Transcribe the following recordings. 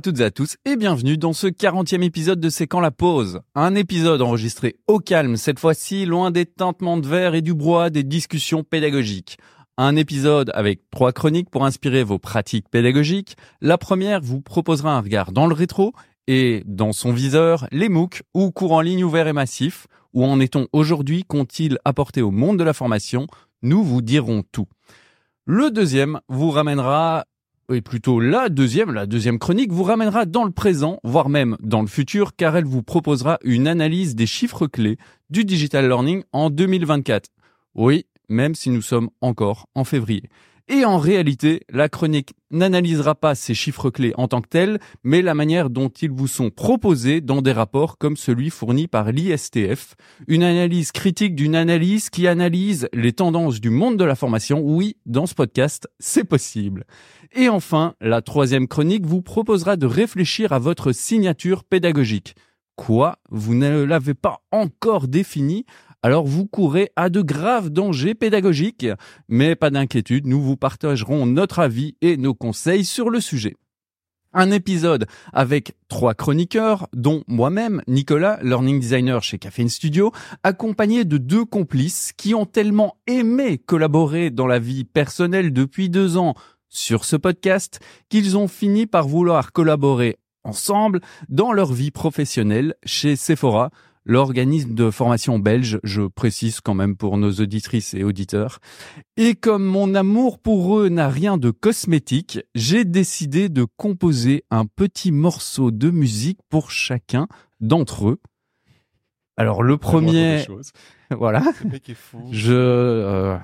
toutes et à tous et bienvenue dans ce 40e épisode de C'est quand la pause. Un épisode enregistré au calme cette fois-ci, loin des tintements de verre et du brouhaha des discussions pédagogiques. Un épisode avec trois chroniques pour inspirer vos pratiques pédagogiques. La première vous proposera un regard dans le rétro et dans son viseur les MOOC ou cours en ligne ouverts et massifs. Où en est-on aujourd'hui? Qu'ont-ils apporté au monde de la formation? Nous vous dirons tout. Le deuxième vous ramènera et plutôt la deuxième, la deuxième chronique vous ramènera dans le présent, voire même dans le futur, car elle vous proposera une analyse des chiffres clés du digital learning en 2024. Oui, même si nous sommes encore en février. Et en réalité, la chronique n'analysera pas ces chiffres clés en tant que tels, mais la manière dont ils vous sont proposés dans des rapports comme celui fourni par l'ISTF, une analyse critique d'une analyse qui analyse les tendances du monde de la formation. Oui, dans ce podcast, c'est possible. Et enfin, la troisième chronique vous proposera de réfléchir à votre signature pédagogique. Quoi? Vous ne l'avez pas encore définie? Alors vous courez à de graves dangers pédagogiques. Mais pas d'inquiétude, nous vous partagerons notre avis et nos conseils sur le sujet. Un épisode avec trois chroniqueurs, dont moi-même, Nicolas, learning designer chez Caffeine Studio, accompagné de deux complices qui ont tellement aimé collaborer dans la vie personnelle depuis deux ans sur ce podcast qu'ils ont fini par vouloir collaborer ensemble dans leur vie professionnelle chez Sephora, l'organisme de formation belge, je précise quand même pour nos auditrices et auditeurs. Et comme mon amour pour eux n'a rien de cosmétique, j'ai décidé de composer un petit morceau de musique pour chacun d'entre eux. Alors le premier, voilà, je euh,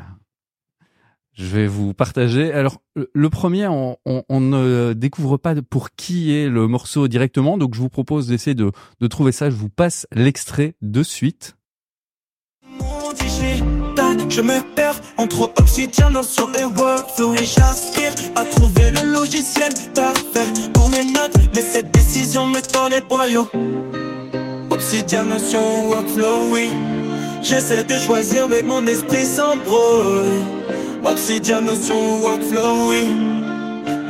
je vais vous partager. Alors, le premier, on, ne découvre pas pour qui est le morceau directement, donc je vous propose d'essayer de, trouver ça. Je vous passe l'extrait de suite. Obsidian notion workflow, oui.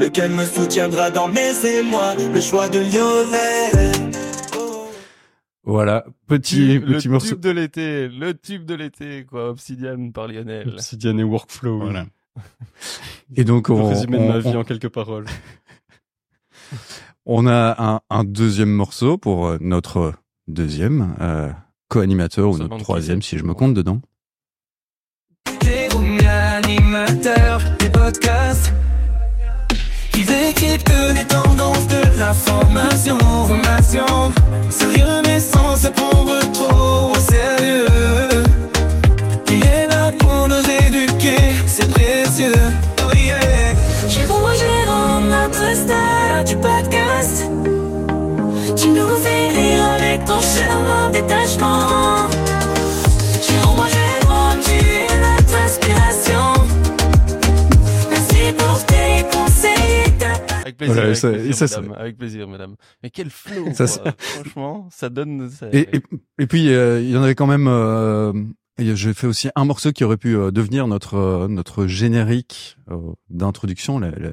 Lequel me soutiendra dans mes émois, le choix de Lionel. Voilà, petit, le petit morceau. tube de l'été, le tube de l'été, quoi. Obsidian par Lionel. Obsidian et workflow. Voilà. et donc, on. Le résumé de ma vie en quelques paroles. on a un, un, deuxième morceau pour euh, notre deuxième euh, co-animateur ou notre troisième si je me compte dedans des podcasts. Ils équipent les tendances de la formation. Formation, sérieux mais sans se prendre trop au sérieux. Il est là pour nous éduquer, c'est précieux. J'ai beau Jérôme, notre star du podcast. Tu nous fais rire avec ton charmant détachement. Avec plaisir, avec, plaisir madame, avec, plaisir madame, Mais quel flow, franchement, ça donne. Et, et, puis euh, il y en avait quand même. Euh, j'ai fait aussi un morceau qui aurait pu euh, devenir notre euh, notre générique d'introduction, la, la,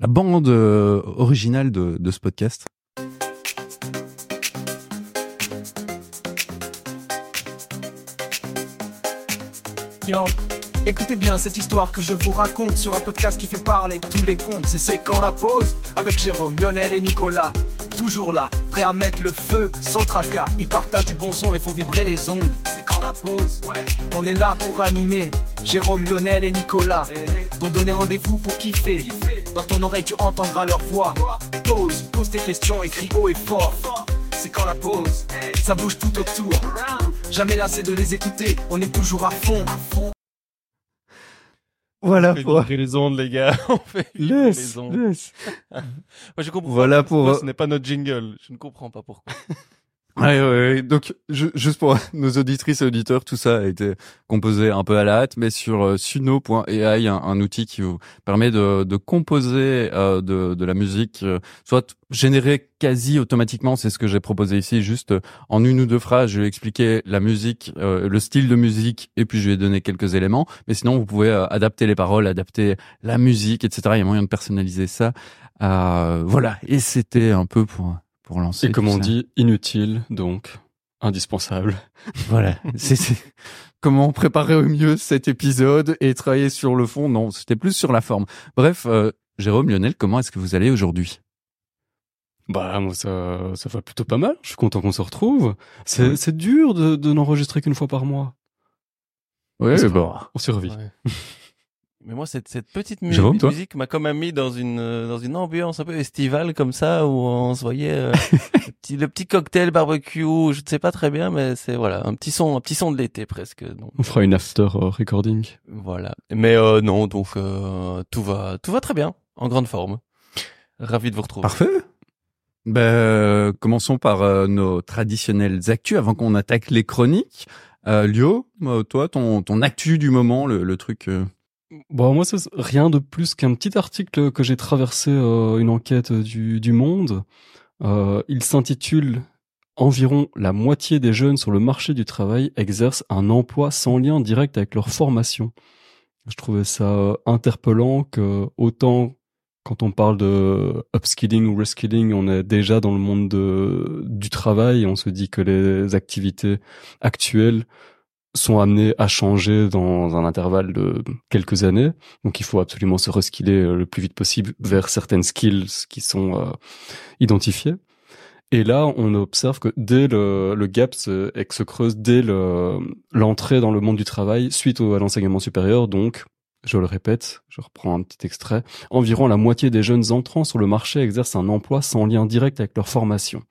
la, bande originale de, de ce podcast. Yo. Écoutez bien cette histoire que je vous raconte sur un podcast qui fait parler tous les comptes. C'est quand la pause avec Jérôme, Lionel et Nicolas. Toujours là, prêt à mettre le feu sans tracas. Ils partagent du bon son et font vibrer les ondes. C'est quand la pause. On est là pour animer. Jérôme, Lionel et Nicolas. T'ont donné rendez-vous pour kiffer. Dans ton oreille, tu entendras leur voix. Pause, pose tes questions, écris haut et fort. C'est quand la pause, ça bouge tout autour. Jamais lassé de les écouter, on est toujours à fond. Voilà pour les ondes, les gars. On fait les ondes. Moi, je comprends. Voilà pour. ce n'est pas notre jingle. Je ne comprends pas pourquoi. Ouais, ouais, Donc, juste pour nos auditrices et auditeurs, tout ça a été composé un peu à la hâte, mais sur euh, suno.ai, un, outil qui vous permet de, de composer euh, de, de la musique, euh, soit générée quasi automatiquement. C'est ce que j'ai proposé ici, juste en une ou deux phrases. Je lui ai expliqué la musique, le style de musique, et puis je ai donné quelques éléments. Mais sinon, vous pouvez adapter les paroles, adapter la musique, etc. Il y a moyen de personnaliser ça. voilà. Et c'était un peu pour pour lancer. Et comme on dit, inutile, donc indispensable. Voilà. c'est comment préparer au mieux cet épisode et travailler sur le fond. Non, c'était plus sur la forme. Bref, euh, Jérôme, Lionel, comment est-ce que vous allez aujourd'hui? Bah moi ça ça va plutôt pas mal. Je suis content qu'on se retrouve. C'est c'est dur de, de n'enregistrer qu'une fois par mois. Oui, bon. On survit. Mais moi, cette, cette petite musique m'a quand même mis dans une euh, dans une ambiance un peu estivale comme ça, où on se voyait euh, le, petit, le petit cocktail barbecue. Je ne sais pas très bien, mais c'est voilà un petit son, un petit son de l'été presque. Donc, on fera une after euh, recording. Voilà. Mais non, donc tout va tout va très bien, en grande forme. Ravi de vous retrouver. Parfait. Ben, commençons par nos traditionnelles actus avant qu'on attaque les chroniques. Lio, toi, ton ton actu du moment, le, le truc. Bon, moi, c'est rien de plus qu'un petit article que j'ai traversé euh, une enquête du, du Monde. Euh, il s'intitule Environ la moitié des jeunes sur le marché du travail exercent un emploi sans lien direct avec leur formation. Je trouvais ça euh, interpellant que autant quand on parle de upskilling ou reskilling, on est déjà dans le monde de, du travail. On se dit que les activités actuelles sont amenés à changer dans un intervalle de quelques années. Donc il faut absolument se reskiller euh, le plus vite possible vers certaines skills qui sont euh, identifiées. Et là, on observe que dès le, gap se, se creuse dès l'entrée dans le monde du travail suite à l'enseignement supérieur. Donc, je le répète, je reprends un petit extrait. Environ la moitié des jeunes entrants sur le marché exercent un emploi sans lien direct avec leur formation.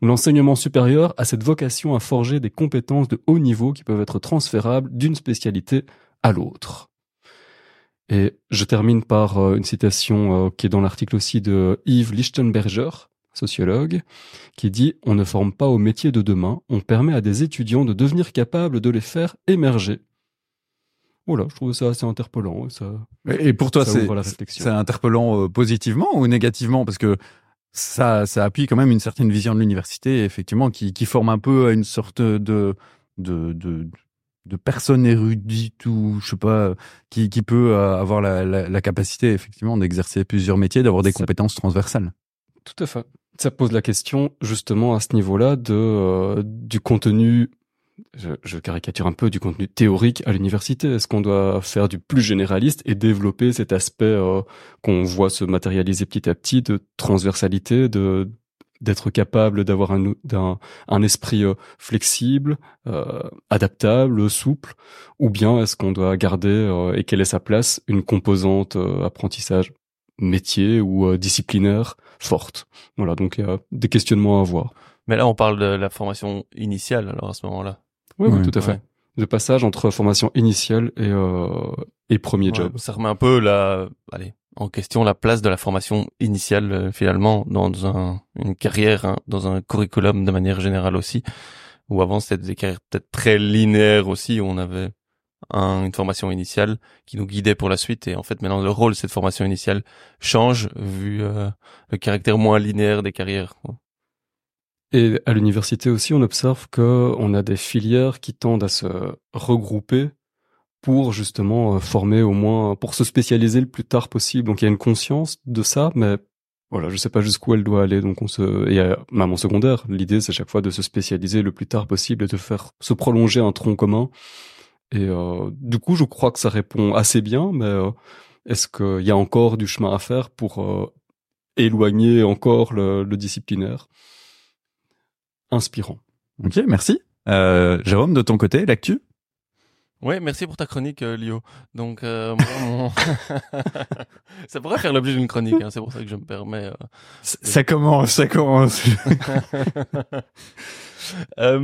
L'enseignement supérieur a cette vocation à forger des compétences de haut niveau qui peuvent être transférables d'une spécialité à l'autre. Et je termine par euh, une citation euh, qui est dans l'article aussi de Yves Lichtenberger, sociologue, qui dit On ne forme pas au métier de demain, on permet à des étudiants de devenir capables de les faire émerger. Voilà, je trouve ça assez interpellant. Ça, et pour toi, c'est interpellant euh, positivement ou négativement? Parce que ça, ça appuie quand même une certaine vision de l'université, effectivement, qui, qui forme un peu une sorte de, de, de, de personne érudite ou, je sais pas, qui, qui peut euh, avoir la, la, capacité, effectivement, d'exercer plusieurs métiers, d'avoir des compétences transversales. Tout à fait. Ça pose la question, justement, à ce niveau-là, de, euh, du contenu je, caricature un peu du contenu théorique à l'université. Est-ce qu'on doit faire du plus généraliste et développer cet aspect euh, qu'on voit se matérialiser petit à petit de transversalité, de d'être capable d'avoir un, un, esprit euh, flexible, euh, adaptable, souple, ou bien est-ce qu'on doit garder et quelle est sa place une composante apprentissage métier ou disciplinaire forte? Voilà, donc il y a des questionnements à avoir. Mais là, on parle de la formation initiale, alors à ce moment-là. Oui, oui, tout à fait. Le passage entre formation initiale et, euh, et premier job. Ça remet un peu la, allez, en question la place de la formation initiale euh, finalement dans un, une carrière, hein, dans un curriculum de manière générale aussi. Où avant c'était des carrières peut-être très linéaires aussi, où on avait un, une formation initiale qui nous guidait pour la suite. Et en fait maintenant le rôle de cette formation initiale change vu euh, le caractère moins linéaire des carrières. Et à l'université aussi, on observe qu'on a des filières qui tendent à se regrouper pour justement euh, former au moins, pour se spécialiser le plus tard possible. Donc il y a une conscience de ça, mais voilà, je sais pas jusqu'où elle doit aller. Donc on se, et même en secondaire, l'idée c'est chaque fois de se spécialiser le plus tard possible et de faire se prolonger un tronc commun. Et euh, du coup, je crois que ça répond assez bien, mais euh, est-ce qu'il y a encore du chemin à faire pour éloigner encore le disciplinaire? Inspirant. Ok, merci. Euh, Jérôme, de ton côté, l'actu? Oui, merci pour ta chronique, euh, Lio. Donc, euh, moi, ça pourrait faire l'objet d'une chronique. Hein, c'est pour ça que je me permets. Euh, ça commence, ça commence. euh,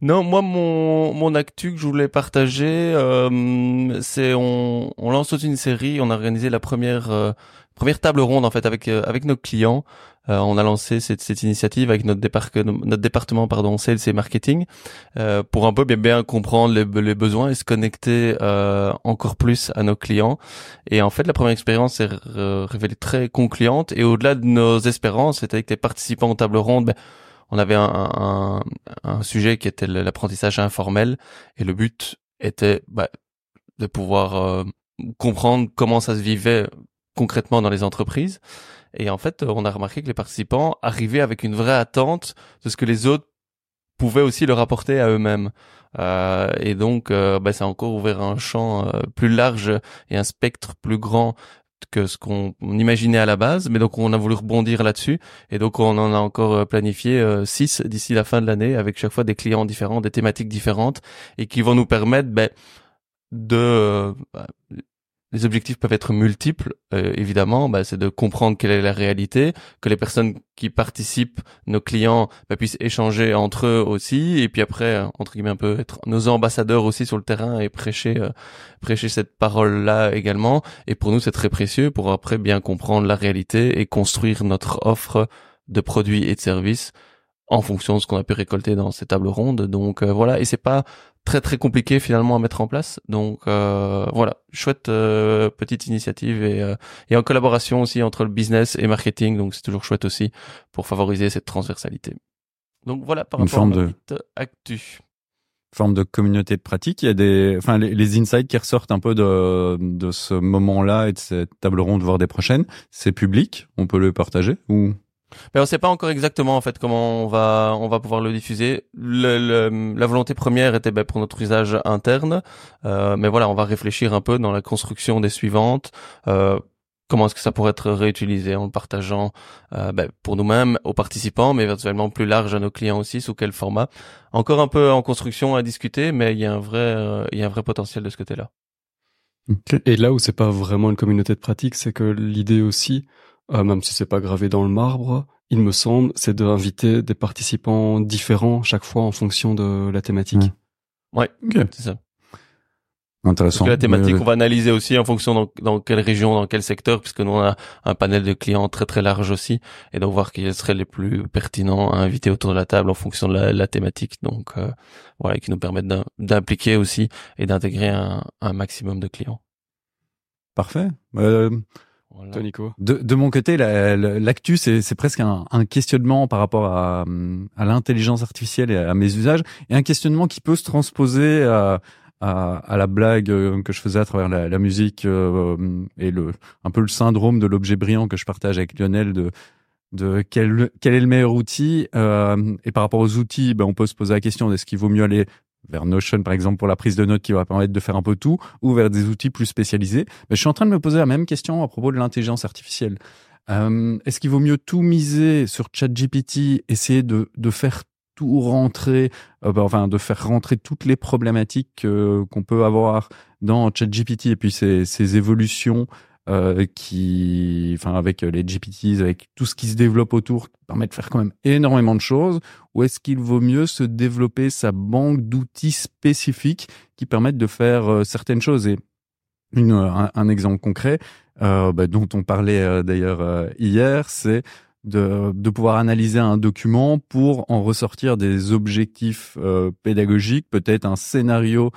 non, moi, mon mon actu que je voulais partager, euh, c'est on on lance toute une série. On a organisé la première première table ronde en fait avec avec nos clients euh, on a lancé cette, cette initiative avec notre, notre département pardon sales et marketing euh, pour un peu bien bien comprendre les, les besoins et se connecter euh, encore plus à nos clients. Et en fait, la première expérience s'est révélée très concluante et au-delà de nos espérances, c'était avec les participants aux table ronde. Ben, on avait un, un, un, sujet qui était l'apprentissage informel et le but était bah, de pouvoir euh, comprendre comment ça se vivait concrètement dans les entreprises. Et en fait, on a remarqué que les participants arrivaient avec une vraie attente de ce que les autres pouvaient aussi leur apporter à eux-mêmes. Euh, et donc, euh, bah, ça a encore ouvert un champ euh, plus large et un spectre plus grand que ce qu'on imaginait à la base, mais donc on a voulu rebondir là-dessus et donc on en a encore euh, planifié euh, six d'ici la fin de l'année avec chaque fois des clients différents, des thématiques différentes et qui vont nous permettre ben, de euh, les objectifs peuvent être multiples, euh, évidemment. Bah, c'est de comprendre quelle est la réalité, que les personnes qui participent, nos clients, bah, puissent échanger entre eux aussi, et puis après, euh, entre guillemets, un peu être nos ambassadeurs aussi sur le terrain et prêcher, euh, prêcher cette parole-là également. Et pour nous, c'est très précieux pour après bien comprendre la réalité et construire notre offre de produits et de services en fonction de ce qu'on a pu récolter dans ces tables rondes. Donc voilà, et c'est pas très très compliqué finalement à mettre en place. Donc euh, voilà, chouette euh, petite initiative et, euh, et en collaboration aussi entre le business et marketing. Donc c'est toujours chouette aussi pour favoriser cette transversalité. Donc voilà par rapport forme à de actu. Forme de communauté de pratique. Il y a des, enfin les, les insights qui ressortent un peu de de ce moment-là et de cette table ronde, voire des prochaines. C'est public. On peut le partager ou? Mais on ne sait pas encore exactement en fait comment on va on va pouvoir le diffuser. Le, la volonté première était ben, pour notre usage interne, euh, mais voilà, on va réfléchir un peu dans la construction des suivantes. Euh, comment est-ce que ça pourrait être réutilisé en le partageant euh, ben, pour nous-mêmes, aux participants, mais éventuellement plus large à nos clients aussi, sous quel format Encore un peu en construction à discuter, mais il y a un vrai euh, il y a un vrai potentiel de ce côté-là. Et là où c'est pas vraiment une communauté de pratique, c'est que l'idée aussi, euh, même si c'est pas gravé dans le marbre, il me semble, c'est d'inviter des participants différents chaque fois en fonction de la thématique. Ouais, c'est ça. Intéressant. la thématique, on va analyser aussi en fonction dans, dans, quelle région, dans quel secteur, puisque nous on a un panel de clients très très large aussi, et donc voir qui seraient les plus pertinents à inviter autour de la table en fonction de la, la thématique. Donc euh, voilà, qui nous permettent d'impliquer aussi et d'intégrer un, un, maximum de clients. Parfait. Euh, de, de, mon côté, l'actu, c'est presque un, un, questionnement par rapport à, à l'intelligence artificielle et à mes usages, et un questionnement qui peut se transposer à, à, à la blague euh, que je faisais à travers la, la musique euh, et le un peu le syndrome de l'objet brillant que je partage avec Lionel de de quel, quel est le meilleur outil euh, et par rapport aux outils ben on peut se poser la question est-ce qu'il vaut mieux aller vers Notion par exemple pour la prise de notes qui va permettre de faire un peu tout, ou vers des outils plus spécialisés. Mais je suis en train de me poser la même question à propos de l'intelligence artificielle. Euh, Est-ce qu'il vaut mieux tout miser sur ChatGPT, essayer de, de faire tout rentrer, euh, bah, enfin de faire rentrer toutes les problématiques qu'on peut avoir dans ChatGPT et puis ces, ces évolutions euh, qui, enfin avec les GPTs, avec tout ce qui se développe autour, permet de faire quand même énormément de choses. Ou est-ce qu'il vaut mieux se développer sa banque d'outils spécifiques qui permettent de faire euh, certaines choses? Et un, exemple concret euh, bah, dont on parlait euh, d'ailleurs hier, c'est de, pouvoir analyser un document pour en ressortir des objectifs pédagogiques, peut-être un scénario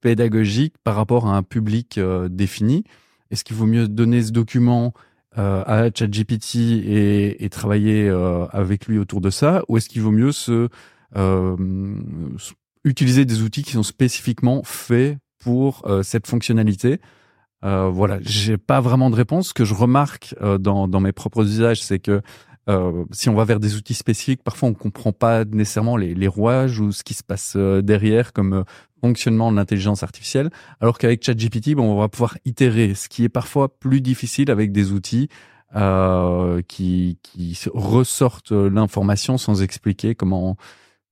pédagogique par rapport à un public défini. Est-ce qu'il vaut mieux donner ce document euh, à ChatGPT et, travailler euh, avec lui autour de ça, ou est-ce qu'il vaut mieux se euh, utiliser des outils qui sont spécifiquement faits pour cette fonctionnalité? Voilà, j'ai pas vraiment de réponse. Ce que je remarque dans, mes propres usages, c'est que si on va vers des outils spécifiques, parfois on comprend pas nécessairement les, rouages ou ce qui se passe derrière comme fonctionnement de l'intelligence artificielle, alors qu'avec ChatGPT, bon, on va pouvoir itérer, ce qui est parfois plus difficile avec des outils euh, qui, qui ressortent l'information sans expliquer comment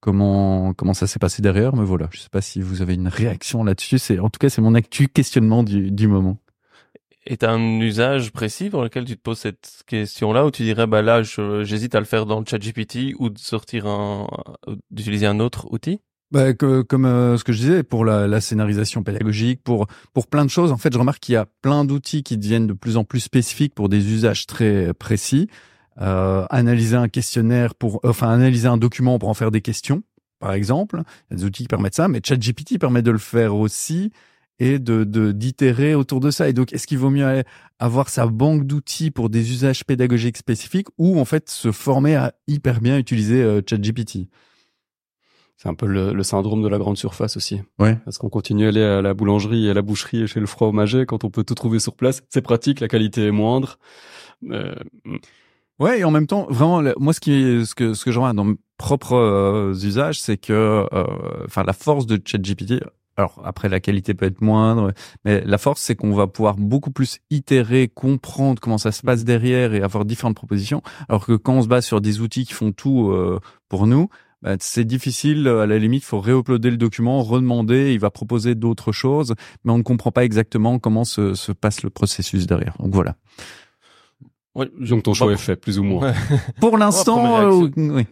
comment comment ça s'est passé derrière. Mais voilà, je sais pas si vous avez une réaction là-dessus. C'est en tout cas c'est mon actu questionnement du, du moment est un usage précis pour lequel tu te poses cette question-là où tu dirais bah là j'hésite à le faire dans le chat GPT ou de sortir un d'utiliser un autre outil? Bah, que, comme euh, ce que je disais pour la, la, scénarisation pédagogique, pour pour plein de choses. En fait, je remarque qu'il y a plein d'outils qui deviennent de plus en plus spécifiques pour des usages très précis. euh, analyser un questionnaire pour, enfin analyser un document pour en faire des questions, par exemple. Il y a des outils qui permettent ça, mais ChatGPT permet de le faire aussi et de d'itérer autour de ça. Et donc, est-ce qu'il vaut mieux avoir sa banque d'outils pour des usages pédagogiques spécifiques ou en fait se former à hyper bien utiliser euh, ChatGPT? C'est un peu le, syndrome de la grande surface aussi. Ouais. Parce qu'on continue à aller à la boulangerie, à la boucherie et chez le fromager quand on peut tout trouver sur place. C'est pratique, la qualité est moindre. Euh... Ouais, et en même temps, vraiment, moi, ce qui, ce que, ce que je vois dans mes propres euh, usages, c'est que, euh, enfin, la force de ChatGPT, alors après la qualité peut être moindre, mais la force c'est qu'on va pouvoir beaucoup plus itérer, comprendre comment ça se passe derrière et avoir différentes propositions. Alors que quand on se base sur des outils qui font tout euh, pour nous, bah, c'est difficile. À la limite, il faut réuploader le document, redemander. Il va proposer d'autres choses, mais on ne comprend pas exactement comment se, se passe le processus derrière. Donc voilà. Ouais, donc ton choix est fait, plus ou moins. Pour l'instant, euh, oui.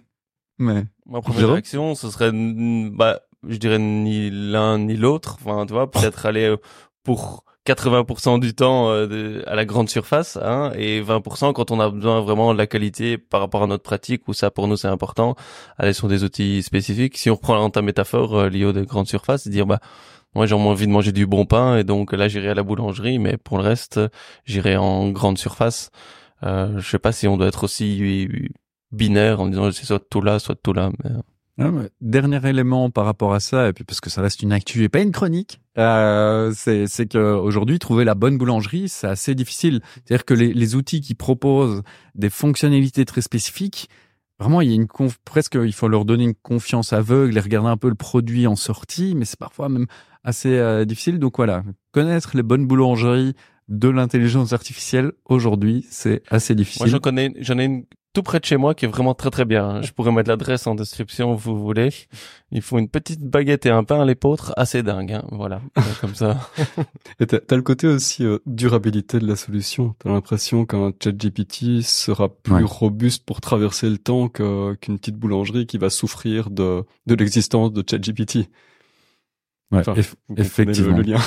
Mais ma première réaction, ce serait bah je dirais ni l'un ni l'autre. Enfin, tu vois, peut-être aller euh, pour 80% du temps euh, à la grande surface hein, et 20% quand on a besoin vraiment de la qualité par rapport à notre pratique où ça pour nous c'est important. Aller sur des outils spécifiques. Si on reprend ta métaphore euh, liée aux grandes surfaces dire bah moi j'ai envie de manger du bon pain et donc là j'irai à la boulangerie mais pour le reste j'irai en grande surface. Euh, je sais pas si on doit être aussi binaire en disant c'est soit tout là soit tout là mais ah dernier élément par rapport à ça, et puis parce que ça reste une actu et pas une chronique, euh, c'est que aujourd'hui trouver la bonne boulangerie, c'est assez difficile. C'est-à-dire que les, les, outils qui proposent des fonctionnalités très spécifiques, vraiment il y a une presque il faut leur donner une confiance aveugle et regarder un peu le produit en sortie, mais c'est parfois même assez euh, difficile. Donc voilà, connaître les bonnes boulangeries de l'intelligence artificielle aujourd'hui, c'est assez difficile. Moi j'en connais, j'en ai une tout près de chez moi qui est vraiment très très bien. Je pourrais mettre l'adresse en description vous voulez. Il faut une petite baguette et un pain à l'épeautre assez dingue. Hein. Voilà, comme ça. et t'as, le côté aussi euh, durabilité de la solution. T'as l'impression qu'un chat GPT sera plus robuste pour traverser le temps qu'une petite boulangerie qui va souffrir de, de l'existence de chat GPT. Ouais, effectivement. Le, lien.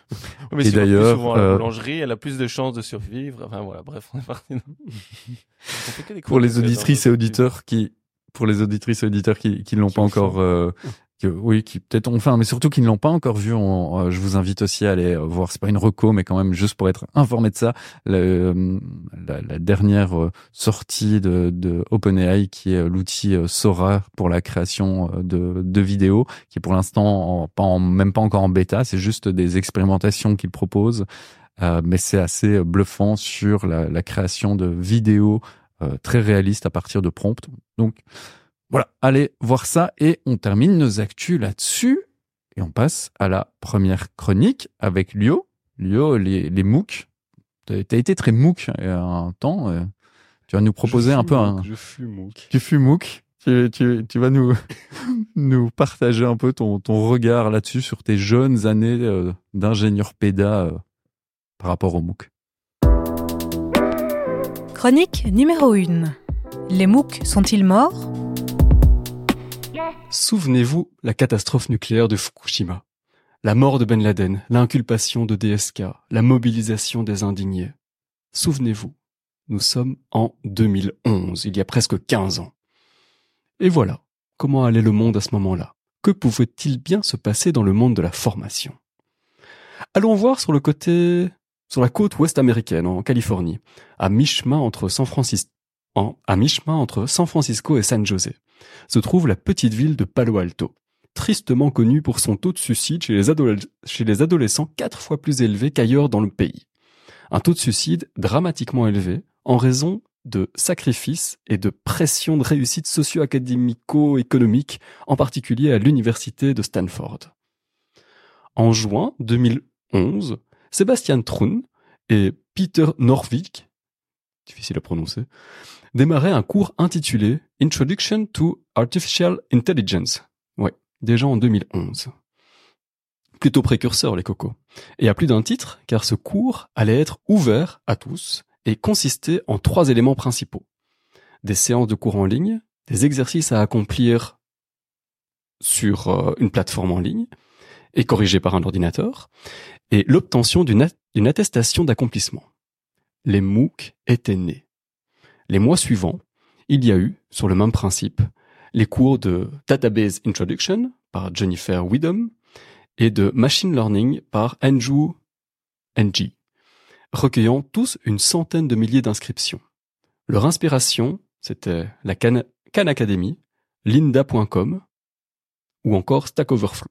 mais et d'ailleurs, souvent euh... la boulangerie, elle a plus de chances de survivre. Enfin voilà, bref, on est parti. pour les auditrices et auditeurs qui, pour les auditrices et auditeurs qui, qui ne l'ont pas encore euh, oui, qui peut-être enfin, mais surtout qui ne l'ont pas encore vu. Euh, je vous invite aussi à aller euh, voir. C'est pas une reco, mais quand même juste pour être informé de ça. Euh, la, dernière sortie de, OpenAI, qui est l'outil Sora pour la création de, vidéos, qui est pour l'instant pas même pas encore en bêta. C'est juste des expérimentations qu'il propose, mais c'est assez bluffant sur la, la création de vidéos très réalistes à partir de prompts. Donc voilà, allez voir ça et on termine nos actus là-dessus. Et on passe à la première chronique avec Lio. Lio, les, les MOOC. T'as été très MOOC il y a un temps. Euh. Tu vas nous proposer un peu un... Je suis MOOC. Tu fus MOOC. Tu, tu, tu, vas nous, nous partager un peu ton, ton regard là-dessus sur tes jeunes années euh, d'ingénieur péda euh, par rapport au MOOC. Chronique numéro 1. Les MOOC sont-ils morts? Souvenez-vous la catastrophe nucléaire de Fukushima, la mort de Ben Laden, l'inculpation de DSK, la mobilisation des indignés. Souvenez-vous, nous sommes en 2011, il y a presque 15 ans. Et voilà, comment allait le monde à ce moment-là? Que pouvait-il bien se passer dans le monde de la formation? Allons voir sur le côté, sur la côte ouest américaine, en Californie, à mi-chemin entre San Francisco, à mi-chemin entre San Francisco et San Jose se trouve la petite ville de Palo Alto, tristement connue pour son taux de suicide chez les, adolescents quatre fois plus élevé qu'ailleurs dans le pays. Un taux de suicide dramatiquement élevé en raison de sacrifices et de pression de réussite socio-académico-économique, en particulier à l'université de Stanford. En juin 2011, Sébastien Trun et Peter Norvik, difficile à prononcer, démarrait un cours intitulé Introduction to Artificial Intelligence. Ouais, déjà en 2011. Plutôt précurseur les cocos. Et à plus d'un titre, car ce cours allait être ouvert à tous et consistait en trois éléments principaux. Des séances de cours en ligne, des exercices à accomplir sur euh, une plateforme en ligne et corrigés par un ordinateur, et l'obtention d'une attestation d'accomplissement. Les MOOC étaient nés Les mois suivants, il y a eu, sur le même principe, les cours de Database Introduction par Jennifer Widom et de Machine Learning par Andrew NG, recueillant tous une centaine de milliers d'inscriptions. Leur inspiration, c'était la Khan, Academy, Linda.com ou encore Stack Overflow.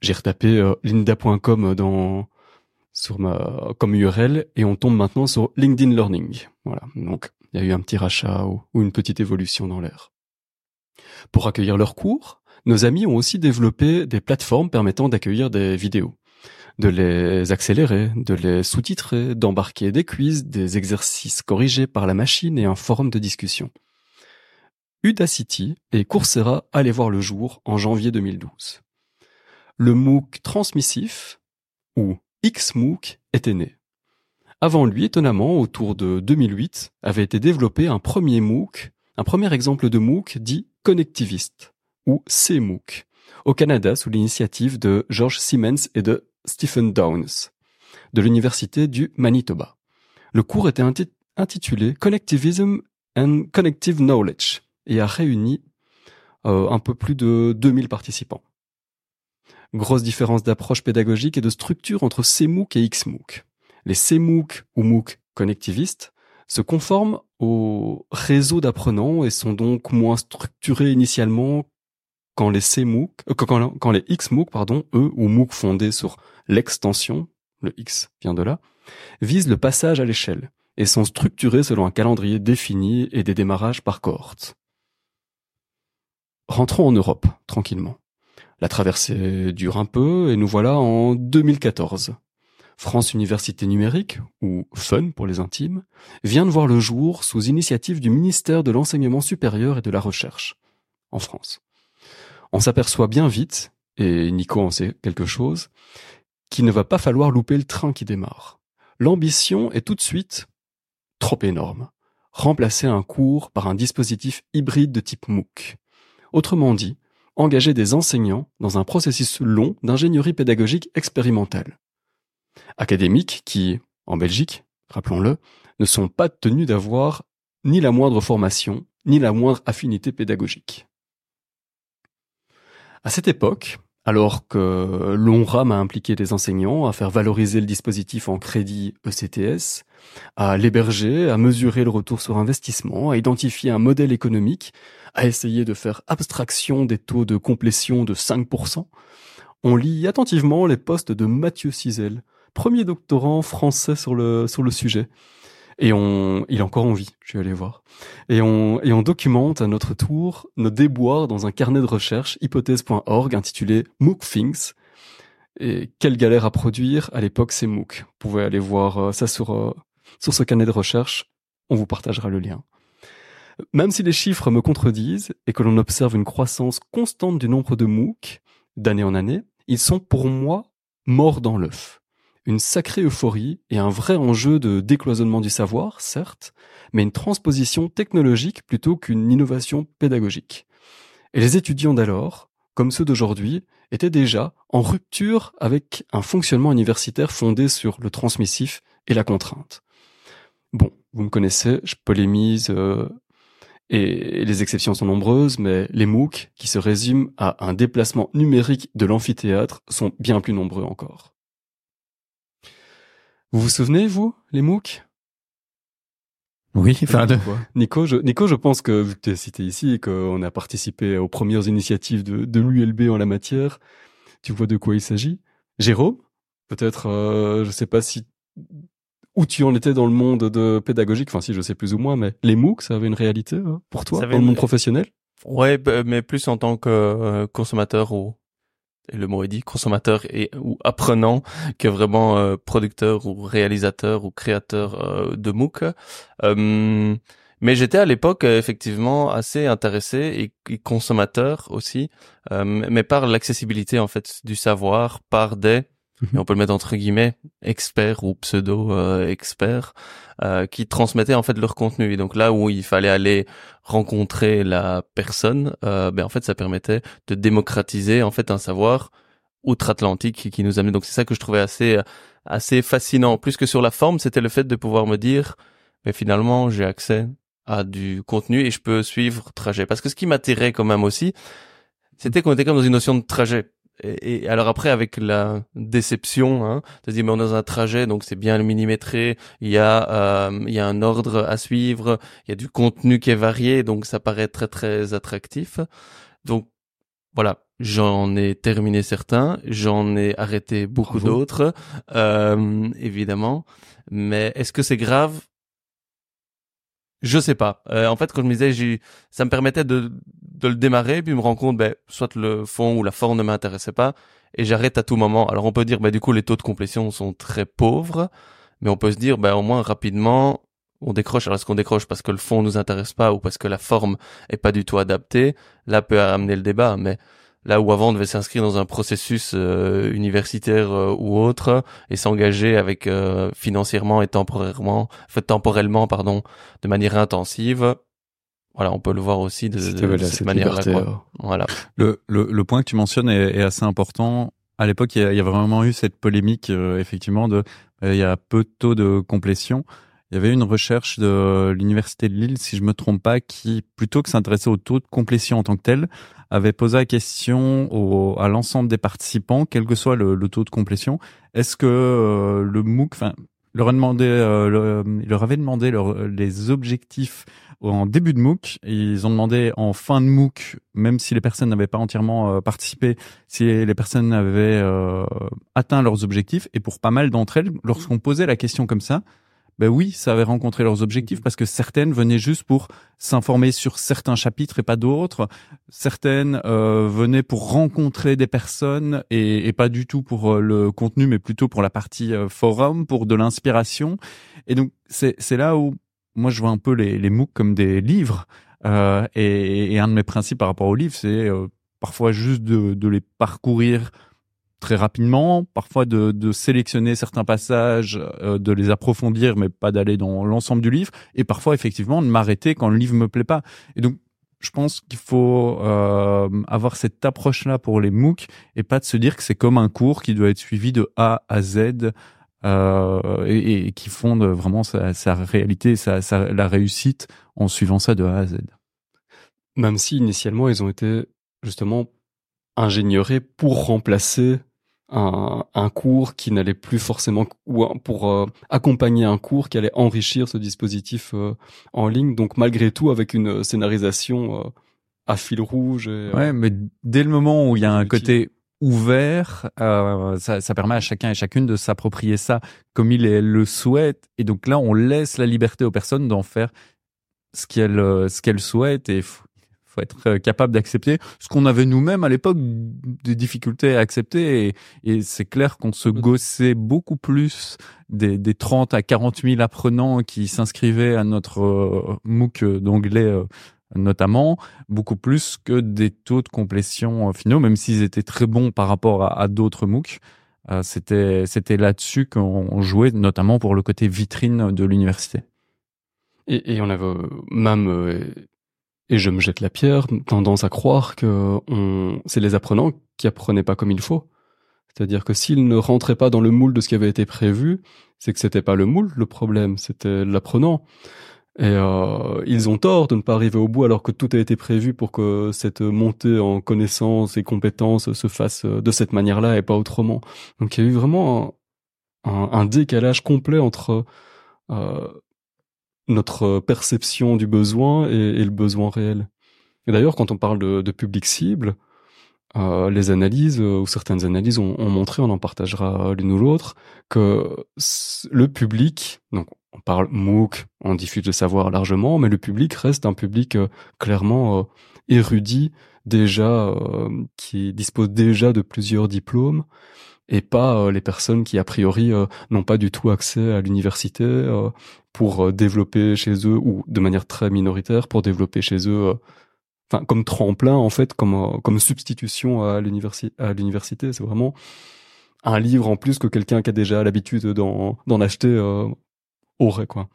J'ai retapé euh, Linda.com dans sur ma comme URL et on tombe maintenant sur LinkedIn Learning. Voilà. Donc il y a eu un petit rachat ou, ou une petite évolution dans l'air. Pour accueillir leurs cours, nos amis ont aussi développé des plateformes permettant d'accueillir des vidéos, de les accélérer, de les sous-titrer, d'embarquer des quiz, des exercices corrigés par la machine et un forum de discussion. Udacity et Coursera allaient voir le jour en janvier 2012. Le MOOC transmissif, ou XMOOC, était né. Avant lui, étonnamment, autour de 2008, avait été développé un premier MOOC, un premier exemple de MOOC dit connectiviste, ou CMOOC, au Canada sous l'initiative de George Siemens et de Stephen Downes, de l'université du Manitoba. Le cours était intitulé Connectivism and Connective Knowledge et a réuni euh, un peu plus de 2000 participants. Grosse différence d'approche pédagogique et de structure entre CMOOC et XMOOC. Les CMOOC ou MOOC connectivistes se conforment au réseau d'apprenants et sont donc moins structurés initialement quand les CMOOC, euh, quand, les XMOOC, pardon, eux, ou MOOC fondés sur l'extension, le X vient de là, visent le passage à l'échelle et sont structurés selon un calendrier défini et des démarrages par cohorte. Rentrons en Europe, tranquillement. La traversée dure un peu et nous voilà en 2014. France Université Numérique, ou FUN pour les intimes, vient de voir le jour sous initiative du ministère de l'Enseignement supérieur et de la Recherche, en France. On s'aperçoit bien vite, et Nico en sait quelque chose, qu'il ne va pas falloir louper le train qui démarre. L'ambition est tout de suite trop énorme. Remplacer un cours par un dispositif hybride de type MOOC. Autrement dit, engager des enseignants dans un processus long d'ingénierie pédagogique expérimentale académiques qui, en Belgique, rappelons-le, ne sont pas tenus d'avoir ni la moindre formation, ni la moindre affinité pédagogique. À cette époque, alors que l'ONRAM a impliqué des enseignants à faire valoriser le dispositif en crédit ECTS, à l'héberger, à mesurer le retour sur investissement, à identifier un modèle économique, à essayer de faire abstraction des taux de complétion de 5%, on lit attentivement les postes de Mathieu Cizel, premier doctorant français sur le, sur le sujet. Et on, il est encore en vie, je vais aller voir. Et on, et on documente à notre tour nos déboires dans un carnet de recherche hypothèse.org intitulé MOOC Things. Et quelle galère à produire à l'époque c'est MOOC. Vous pouvez aller voir euh, ça sur, euh, sur ce carnet de recherche. On vous partagera le lien. Même si les chiffres me contredisent et que l'on observe une croissance constante du nombre de MOOC d'année en année, ils sont pour moi morts dans l'œuf une sacrée euphorie et un vrai enjeu de décloisonnement du savoir, certes, mais une transposition technologique plutôt qu'une innovation pédagogique. Et les étudiants d'alors, comme ceux d'aujourd'hui, étaient déjà en rupture avec un fonctionnement universitaire fondé sur le transmissif et la contrainte. Bon, vous me connaissez, je polémise euh, et les exceptions sont nombreuses, mais les MOOC, qui se résument à un déplacement numérique de l'amphithéâtre, sont bien plus nombreux encore. Vous vous souvenez, vous, les MOOC? Oui, enfin de... Nico, je, Nico, je pense que vu que tu es cité ici et qu'on a participé aux premières initiatives de, de l'ULB en la matière, tu vois de quoi il s'agit? Jérôme, peut-être, euh, je sais pas si où tu en étais dans le monde de pédagogique, enfin si je sais plus ou moins, mais les MOOC, ça avait une réalité hein, pour toi dans le monde professionnel? Ouais, mais plus en tant que euh, consommateur ou et le mot est dit, consommateur et ou apprenant que vraiment euh, producteur ou réalisateur ou créateur euh, de MOOC. Mais j'étais à l'époque effectivement assez intéressé et, consommateur aussi, mais par l'accessibilité en fait du savoir par des On peut le mettre entre guillemets, experts ou pseudo-experts, euh, qui transmettaient en fait leur contenu. Et donc là où il fallait aller rencontrer la personne, euh, ben en fait ça permettait de démocratiser en fait un savoir outre-Atlantique qui nous amenait. Donc c'est ça que je trouvais assez assez fascinant. Plus que sur la forme, c'était le fait de pouvoir me dire mais finalement j'ai accès à du contenu et je peux suivre trajet. Parce que ce qui m'attirait quand même aussi, c'était qu'on était comme dans une notion de trajet. Et, alors après avec la déception, hein, de dire mais on est dans un trajet donc c'est bien le millimétré, il y a euh, il y a un ordre à suivre, il y a du contenu qui est varié donc ça paraît très très attractif. Donc voilà, j'en ai terminé certains, j'en ai arrêté beaucoup d'autres, euh, évidemment. Mais est-ce que c'est grave? Je sais pas. Euh, en fait, quand je me disais, ça me permettait de, de le démarrer, puis me rends compte, ben, soit le fond ou la forme ne m'intéressait pas, et j'arrête à tout moment. Alors on peut dire, ben, du coup, les taux de complétion sont très pauvres, mais on peut se dire, ben, au moins rapidement, on décroche. Alors est-ce qu'on décroche parce que le fond nous intéresse pas ou parce que la forme est pas du tout adaptée? Là peut amener le débat, mais là où avant on devait s'inscrire dans un processus euh, universitaire euh, ou autre et s'engager avec euh, financièrement et temporairement, fait, temporellement pardon, de manière intensive. Voilà, on peut le voir aussi de, cette, manière-là. Voilà. Le, le, le, point que tu mentionnes est, est assez important. À l'époque, il y, a vraiment eu cette polémique, effectivement, de il y a peu de taux de complétion. Il y avait une recherche de l'université de Lille, si je me trompe pas, qui plutôt que s'intéresser au taux de complétion en tant que tel, avait posé la question au, à l'ensemble des participants, quel que soit le, taux de complétion, est-ce que euh, le MOOC, enfin, leur a demandé, euh, leur avait demandé leur, les objectifs en début de MOOC. Ils ont demandé en fin de MOOC, même si les personnes n'avaient pas entièrement euh, participé, si les personnes avaient atteint leurs objectifs. Et pour pas mal d'entre elles, lorsqu'on posait la question comme ça, ben oui, ça avait rencontré leurs objectifs parce que certaines venaient juste pour s'informer sur certains chapitres et pas d'autres. Certaines euh, venaient pour rencontrer des personnes et, et, pas du tout pour euh, le contenu, mais plutôt pour la partie euh, forum, pour de l'inspiration. Et donc c'est c'est là où moi je vois un peu les, les MOOC comme des livres. Euh, et, et, un de mes principes par rapport aux livres, c'est euh, parfois juste de, de les parcourir très rapidement, parfois de, sélectionner certains passages, euh, de les approfondir, mais pas d'aller dans l'ensemble du livre, et parfois effectivement de m'arrêter quand le livre me plaît pas. Et donc je pense qu'il faut euh, avoir cette approche-là pour les MOOC et pas de se dire que c'est comme un cours qui doit être suivi de A à Z euh, et, qui fonde vraiment sa, réalité, sa, la réussite en suivant ça de A à Z. Même si initialement ils ont été justement ingénieurisés pour remplacer un, un cours qui n'allait plus forcément ou pour euh, accompagner un cours qui allait enrichir ce dispositif euh, en ligne. Donc malgré tout, avec une scénarisation euh, à fil rouge. ouais, mais dès le moment où il y a un côté ouvert, ça, ça, permet à chacun et chacune de s'approprier ça comme il le souhaite. Et donc là, on laisse la liberté aux personnes d'en faire ce qu'elles ce qu'elles souhaitent et faut être euh, capable d'accepter ce qu'on avait nous-mêmes à l'époque des difficultés à accepter. Et, et c'est clair qu'on se gossait beaucoup plus des, des 30 à 40 000 apprenants qui s'inscrivaient à notre euh, MOOC d'anglais euh, notamment beaucoup plus que des taux de complétion finaux même s'ils étaient très bons par rapport à, à d'autres MOOC. C'était c'était là-dessus qu'on jouait notamment pour le côté vitrine de l'université. Et, et, on avait même et je me jette la pierre, tendance à croire que c'est les apprenants qui apprenaient pas comme il faut. C'est-à-dire que s'ils ne rentraient pas dans le moule de ce qui avait été prévu, c'est que c'était pas le moule le problème, c'était l'apprenant. Et euh, ils ont tort de ne pas arriver au bout alors que tout a été prévu pour que cette montée en connaissances et compétences se fasse de cette manière-là et pas autrement. Donc il y a eu vraiment un, un, décalage complet entre euh, notre perception du besoin et, le besoin réel. Et d'ailleurs, quand on parle de, public cible, euh, les analyses euh, ou certaines analyses ont, montré, on en partagera l'une ou l'autre, que le public, donc on parle MOOC, on diffuse le savoir largement, mais le public reste un public euh, clairement érudit, déjà qui dispose déjà de plusieurs diplômes et pas les personnes qui a priori n'ont pas du tout accès à l'université pour euh, développer chez eux ou de manière très minoritaire pour développer chez eux euh, enfin comme tremplin en fait comme euh, comme substitution à l'université à l'université. C'est vraiment un livre en plus que quelqu'un qui a déjà l'habitude d'en d'en acheter aurait quoi.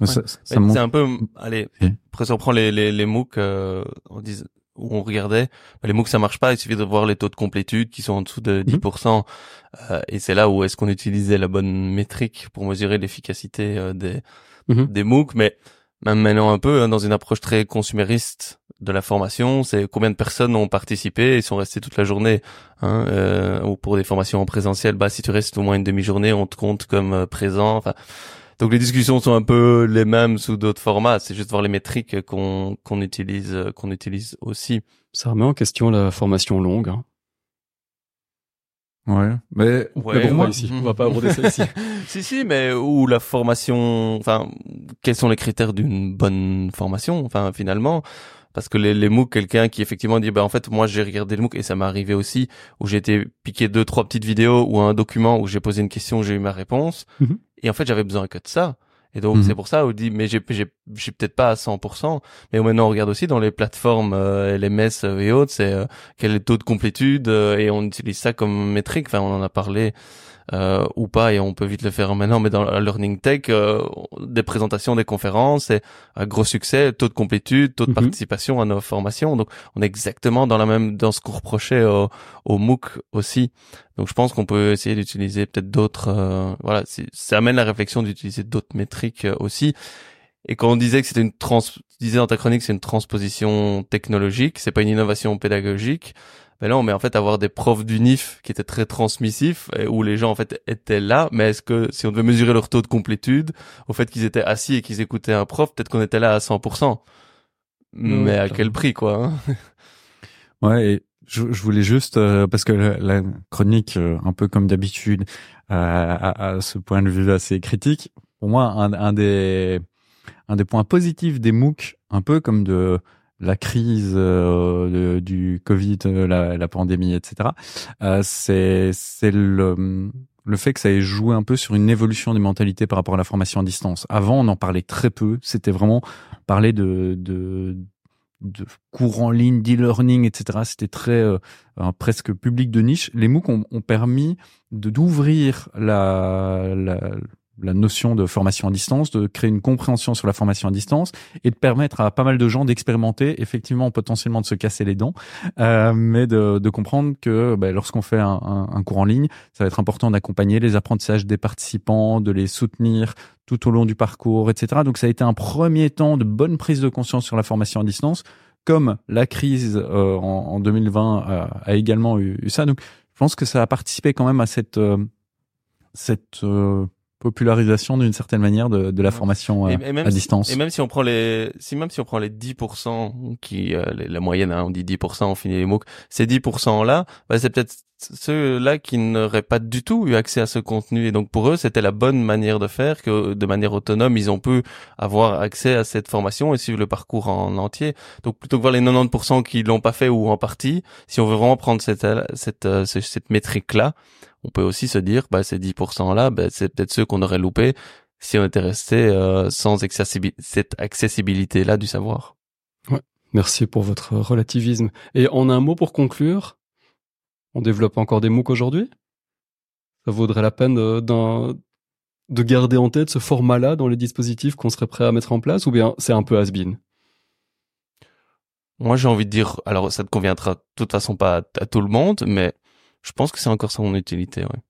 C'est un peu allez après on prend les les les MOOC on dit où on regardait bah, les MOOC ça marche pas il suffit de voir les taux de complétude qui sont en dessous de 10% mhm. euh, et c'est là où est-ce qu'on utilisait la bonne métrique pour mesurer l'efficacité euh, des Mhm. des MOOC, mais même maintenant un peu hein, dans une approche très consumériste de la formation, c'est combien de personnes ont participé et sont restées toute la journée, hein, euh, ou pour des formations en présentiel, bah si tu restes au moins une demi-journée, on te compte comme euh, présent. Enfin, donc les discussions sont un peu les mêmes sous d'autres formats. C'est juste voir les métriques qu'on qu'on utilise qu'on utilise aussi. Ça remet en question la formation longue. Hein. Ouais. Mais, Ouais, mais pour on, moi, va ici. on va pas aborder ça ici. si si, mais où la formation, enfin, quels sont les critères d'une bonne formation, enfin finalement? Parce que les, les MOOC, quelqu'un qui effectivement dit, bah en fait, moi j'ai regardé le MOOC et ça m'est arrivé aussi, où j'ai été piqué deux, trois petites vidéos ou un document où j'ai posé une question, j'ai eu ma réponse. Mhm. Et en fait, j'avais besoin que de ça. Et donc, Mhm. c'est pour ça, on dit, mais j'ai, j'ai, j'ai peut-être pas à 100%. Mais maintenant, on regarde aussi dans les plateformes euh, LMS euh, et autres, c'est euh, quel est le taux de complétude, euh, et on utilise ça comme métrique. Enfin, on en a parlé euh, ou pas, et on peut vite le faire maintenant. Mais dans la Learning Tech, euh, des présentations, des conférences, et un gros succès, taux de complétude, taux de Mhm. participation à nos formations. Donc, on est exactement dans la même, dans ce qu'on reprochait au, au MOOC aussi. Donc, je pense qu'on peut essayer d'utiliser peut-être d'autres. euh, voilà, c'est- ça amène la réflexion d'utiliser d'autres métriques euh, aussi. Et quand on disait que c'était une trans, disais dans ta chronique, c'est une transposition technologique, c'est pas une innovation pédagogique. Mais là, on met en fait avoir des profs d'unif qui étaient très transmissifs, et où les gens en fait étaient là. Mais est-ce que si on devait mesurer leur taux de complétude, au fait qu'ils étaient assis et qu'ils écoutaient un prof, peut-être qu'on était là à 100%. Mais à quel prix, quoi hein? Ouais, et je, je voulais juste euh, parce que la, la chronique, euh, un peu comme d'habitude, euh, à, à ce point de vue assez critique, pour moi, un, un des un des points positifs des MOOC, un peu comme de la crise euh, du Covid, euh, la, pandémie, etc. euh, c'est le le fait que ça ait joué un peu sur une évolution des mentalités par rapport à la formation à distance. Avant, on en parlait très peu. C'était vraiment parler de, de, de cours en ligne, d'e-learning, etc. C'était très presque public de niche. Les MOOC ont, permis d'ouvrir la, la la notion de formation à distance, de créer une compréhension sur la formation à distance et de permettre à pas mal de gens d'expérimenter, effectivement, potentiellement de se casser les dents, euh, mais de, de comprendre que ben, lorsqu'on fait un, un- un cours en ligne, ça va être important d'accompagner les apprentissages des participants, de les soutenir tout au long du parcours, etc. Donc ça a été un premier temps de bonne prise de conscience sur la formation à distance, comme la crise euh, en, en 2020 a, a également eu, eu ça. Donc je pense que ça a participé quand même à cette euh, cette euh, popularisation d'une certaine manière de, de la Ouais. formation euh, Et- et même à si- distance. Et même si on prend les, si même si on prend les 10% qui, euh, les- la moyenne, hein, on dit 10%, on finit les MOOC, ces 10% là, bah, c'est peut-être ceux-là qui n'auraient pas du tout eu accès à ce contenu. Et donc pour eux, c'était la bonne manière de faire, que de manière autonome, ils ont pu avoir accès à cette formation et suivre le parcours en entier. Donc plutôt que voir les 90% qui l'ont pas fait ou en partie, si on veut vraiment prendre cette, cette, euh, cette, cette métrique-là, on peut aussi se dire, bah, ces 10% là, bah, c'est peut-être ceux qu'on aurait loupé si on était resté euh, sans accessibi- cette accessibilité là du savoir. Merci pour votre relativisme. Et en un mot pour conclure, on développe encore des MOOC aujourd'hui? Ça vaudrait la peine de, garder en tête ce format-là dans les dispositifs qu'on serait prêt à mettre en place ou bien c'est un peu has-been? Moi, j'ai envie de dire, alors ça ne conviendra de toute façon pas à, à tout le monde, mais je pense que c'est encore son utilité. Ouais.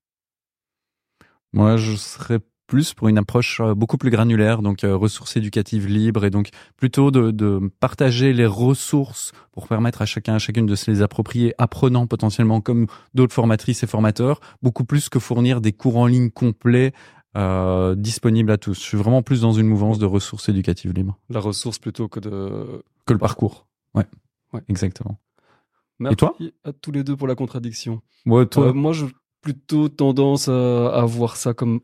Moi, je serais plus pour une approche euh, beaucoup plus granulaire, donc euh, ressources éducatives libres, et donc plutôt de, de partager les ressources pour permettre à chacun à chacune de se les approprier, apprenant potentiellement comme d'autres formatrices et formateurs, beaucoup plus que fournir des cours en ligne complets euh, disponibles à tous. Je suis vraiment plus dans une mouvance de ressources éducatives libres La ressource plutôt que de... que le parcours. Ouais, Ouais. exactement. Merci toi à tous les deux pour la contradiction. Ouais, toi, Euh, moi, j'ai plutôt tendance à, à voir ça comme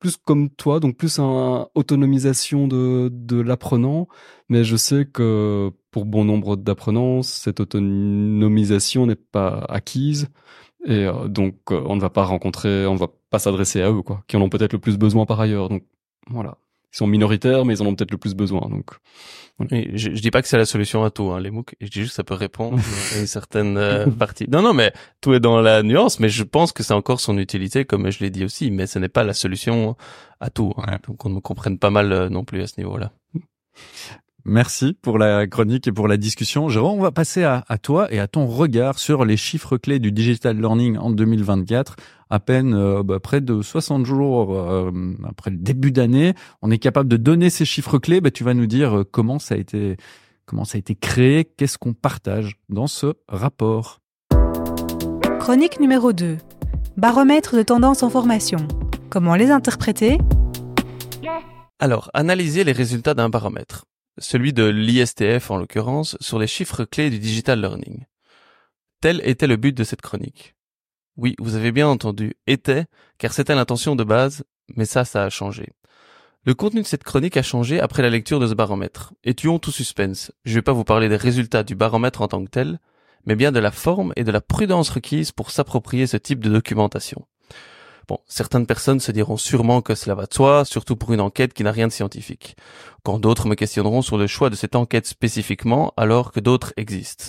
plus comme toi, donc plus un autonomisation de, de l'apprenant. Mais je sais que pour bon nombre d'apprenants, cette autonomisation n'est pas acquise. Et euh, donc, euh, on ne va pas rencontrer, on ne va pas s'adresser à eux, quoi, qui en ont peut-être le plus besoin par ailleurs. Donc, voilà. Ils sont minoritaires, mais ils en ont peut-être le plus besoin. Donc, je, je dis pas que c'est la solution à tout, hein, les MOOC. Je dis juste que ça peut répondre à une certaine euh, partie. Non, non, mais tout est dans la nuance. Mais je pense que c'est encore son utilité, comme je l'ai dit aussi. Mais ce n'est pas la solution à tout. hein. Ouais. Donc on me comprenne pas mal euh, non plus à ce niveau-là. Merci pour la chronique et pour la discussion. Jérôme, on va passer à, à toi et à ton regard sur les chiffres clés du digital learning en 2024 à peine euh, bah, près de 60 jours euh, après le début d'année, on est capable de donner ces chiffres clés. Bah, tu vas nous dire euh, comment ça a été comment ça a été créé, qu'est-ce qu'on partage dans ce rapport. Chronique numéro 2. Baromètre de tendance en formation. Comment les interpréter? Alors, analyser les résultats d'un baromètre, celui de l'ISTF en l'occurrence, sur les chiffres clés du digital learning. Tel était le but de cette chronique. Oui, vous avez bien entendu, était, car c'était l'intention de base, mais ça, ça a changé. Le contenu de cette chronique a changé après la lecture de ce baromètre. Et tuons tout suspense. Je vais pas vous parler des résultats du baromètre en tant que tel, mais bien de la forme et de la prudence requise pour s'approprier ce type de documentation. Bon, certaines personnes se diront sûrement que cela va de soi, surtout pour une enquête qui n'a rien de scientifique. Quand d'autres me questionneront sur le choix de cette enquête spécifiquement, alors que d'autres existent.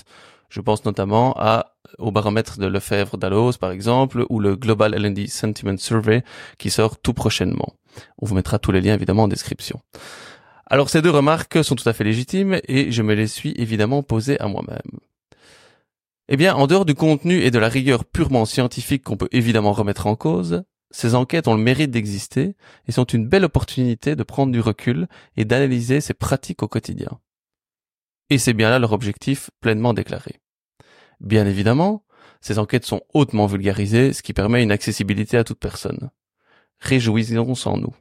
Je pense notamment à, au baromètre de Lefebvre Dalloz, par exemple, ou le Global L&D Sentiment Survey, qui sort tout prochainement. On vous mettra tous les liens, évidemment, en description. Alors, ces deux remarques sont tout à fait légitimes, et je me les suis évidemment posées à moi-même. Eh bien, en dehors du contenu et de la rigueur purement scientifique qu'on peut évidemment remettre en cause, ces enquêtes ont le mérite d'exister et sont une belle opportunité de prendre du recul et d'analyser ces pratiques au quotidien. Et c'est bien là leur objectif pleinement déclaré. Bien évidemment, ces enquêtes sont hautement vulgarisées, ce qui permet une accessibilité à toute personne. Réjouissons-en nous.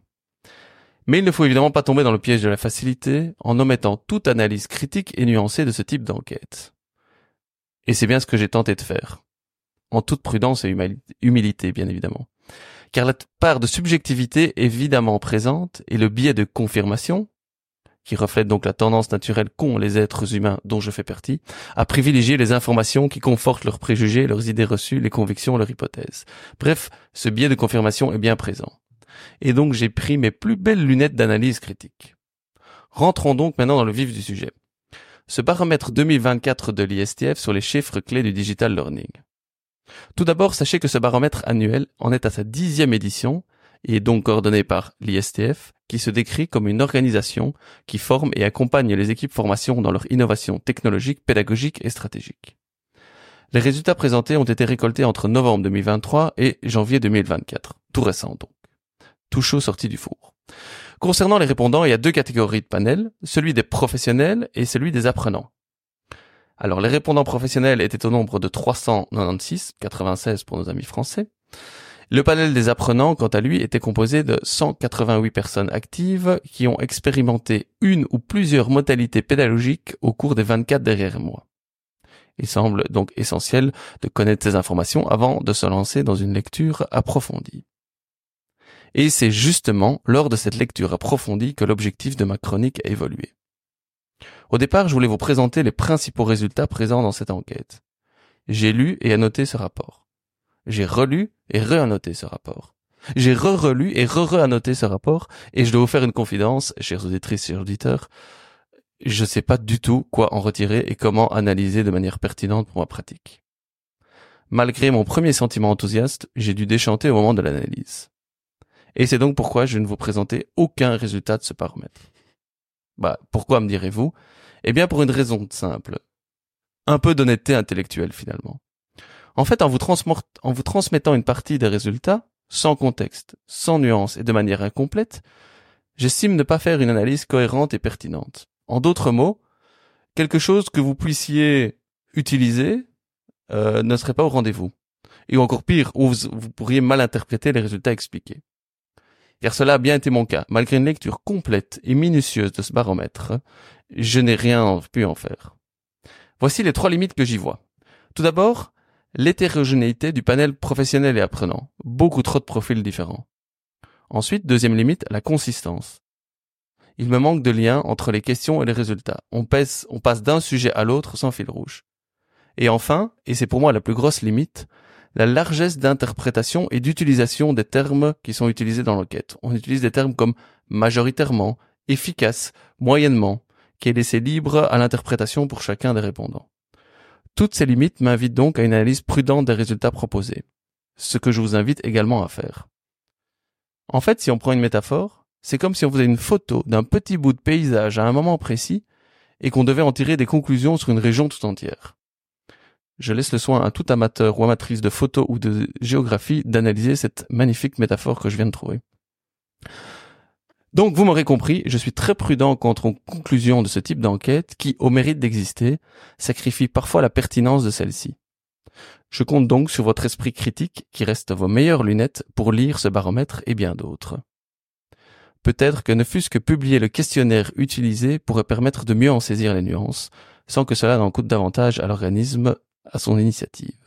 Mais il ne faut évidemment pas tomber dans le piège de la facilité en omettant toute analyse critique et nuancée de ce type d'enquête. Et c'est bien ce que j'ai tenté de faire. En toute prudence et humilité, bien évidemment. Car la part de subjectivité évidemment présente et le biais de confirmation, qui reflète donc la tendance naturelle qu'ont les êtres humains dont je fais partie, à privilégier les informations qui confortent leurs préjugés, leurs idées reçues, les convictions, leurs hypothèses. Bref, ce biais de confirmation est bien présent. Et donc j'ai pris mes plus belles lunettes d'analyse critique. Rentrons donc maintenant dans le vif du sujet. Ce baromètre 2024 de l'ISTF sur les chiffres clés du digital learning. Tout d'abord, sachez que ce baromètre annuel en est à sa dixième édition et est donc coordonné par l'ISTF, qui se décrit comme une organisation qui forme et accompagne les équipes formation dans leur innovation technologique, pédagogique et stratégique. Les résultats présentés ont été récoltés entre novembre 2023 et janvier 2024, tout récent donc. Tout chaud sorti du four. Concernant les répondants, il y a deux catégories de panels, celui des professionnels et celui des apprenants. Alors les répondants professionnels étaient au nombre de 396, 96 pour nos amis français, le panel des apprenants, quant à lui, était composé de 188 personnes actives qui ont expérimenté une ou plusieurs modalités pédagogiques au cours des 24 derniers mois. Il semble donc essentiel de connaître ces informations avant de se lancer dans une lecture approfondie. Et c'est justement lors de cette lecture approfondie que l'objectif de ma chronique a évolué. Au départ, je voulais vous présenter les principaux résultats présents dans cette enquête. J'ai lu et annoté ce rapport. J'ai relu et re-annoté ce rapport. J'ai re-relu et re-re-annoté ce rapport, et je dois vous faire une confidence, chers auditrices, chers auditeurs, je sais pas du tout quoi en retirer et comment analyser de manière pertinente pour ma pratique. Malgré mon premier sentiment enthousiaste, j'ai dû déchanter au moment de l'analyse. Et c'est donc pourquoi je ne vous présentais aucun résultat de ce paramètre. Bah, pourquoi me direz-vous? Eh bien, pour une raison simple. Un peu d'honnêteté intellectuelle, finalement. En fait, en vous, transmettant une partie des résultats, sans contexte, sans nuance et de manière incomplète, j'estime ne pas faire une analyse cohérente et pertinente. En d'autres mots, quelque chose que vous puissiez utiliser euh, ne serait pas au rendez-vous. Et encore pire, vous, vous pourriez mal interpréter les résultats expliqués. Car cela a bien été mon cas. Malgré une lecture complète et minutieuse de ce baromètre, je n'ai rien pu en faire. Voici les trois limites que j'y vois. Tout d'abord, l'hétérogénéité du panel professionnel et apprenant. Beaucoup trop de profils différents. Ensuite, deuxième limite, la consistance. Il me manque de lien entre les questions et les résultats. On, on passe d'un sujet à l'autre sans fil rouge. Et enfin, et c'est pour moi la plus grosse limite, la largesse d'interprétation et d'utilisation des termes qui sont utilisés dans l'enquête. On utilise des termes comme majoritairement, efficace, moyennement, qui est laissé libre à l'interprétation pour chacun des répondants. Toutes ces limites m'invitent donc à une analyse prudente des résultats proposés, ce que je vous invite également à faire. En fait, si on prend une métaphore, c'est comme si on faisait une photo d'un petit bout de paysage à un moment précis et qu'on devait en tirer des conclusions sur une région tout entière. Je laisse le soin à tout amateur ou amatrice de photo ou de géographie d'analyser cette magnifique métaphore que je viens de trouver. Donc, vous m'aurez compris, je suis très prudent contre aux conclusions de ce type d'enquête qui, au mérite d'exister, sacrifie parfois la pertinence de celle-ci. Je compte donc sur votre esprit critique qui reste vos meilleures lunettes pour lire ce baromètre et bien d'autres. Peut-être que ne fût-ce que publier le questionnaire utilisé pourrait permettre de mieux en saisir les nuances, sans que cela n'en coûte davantage à l'organisme à son initiative.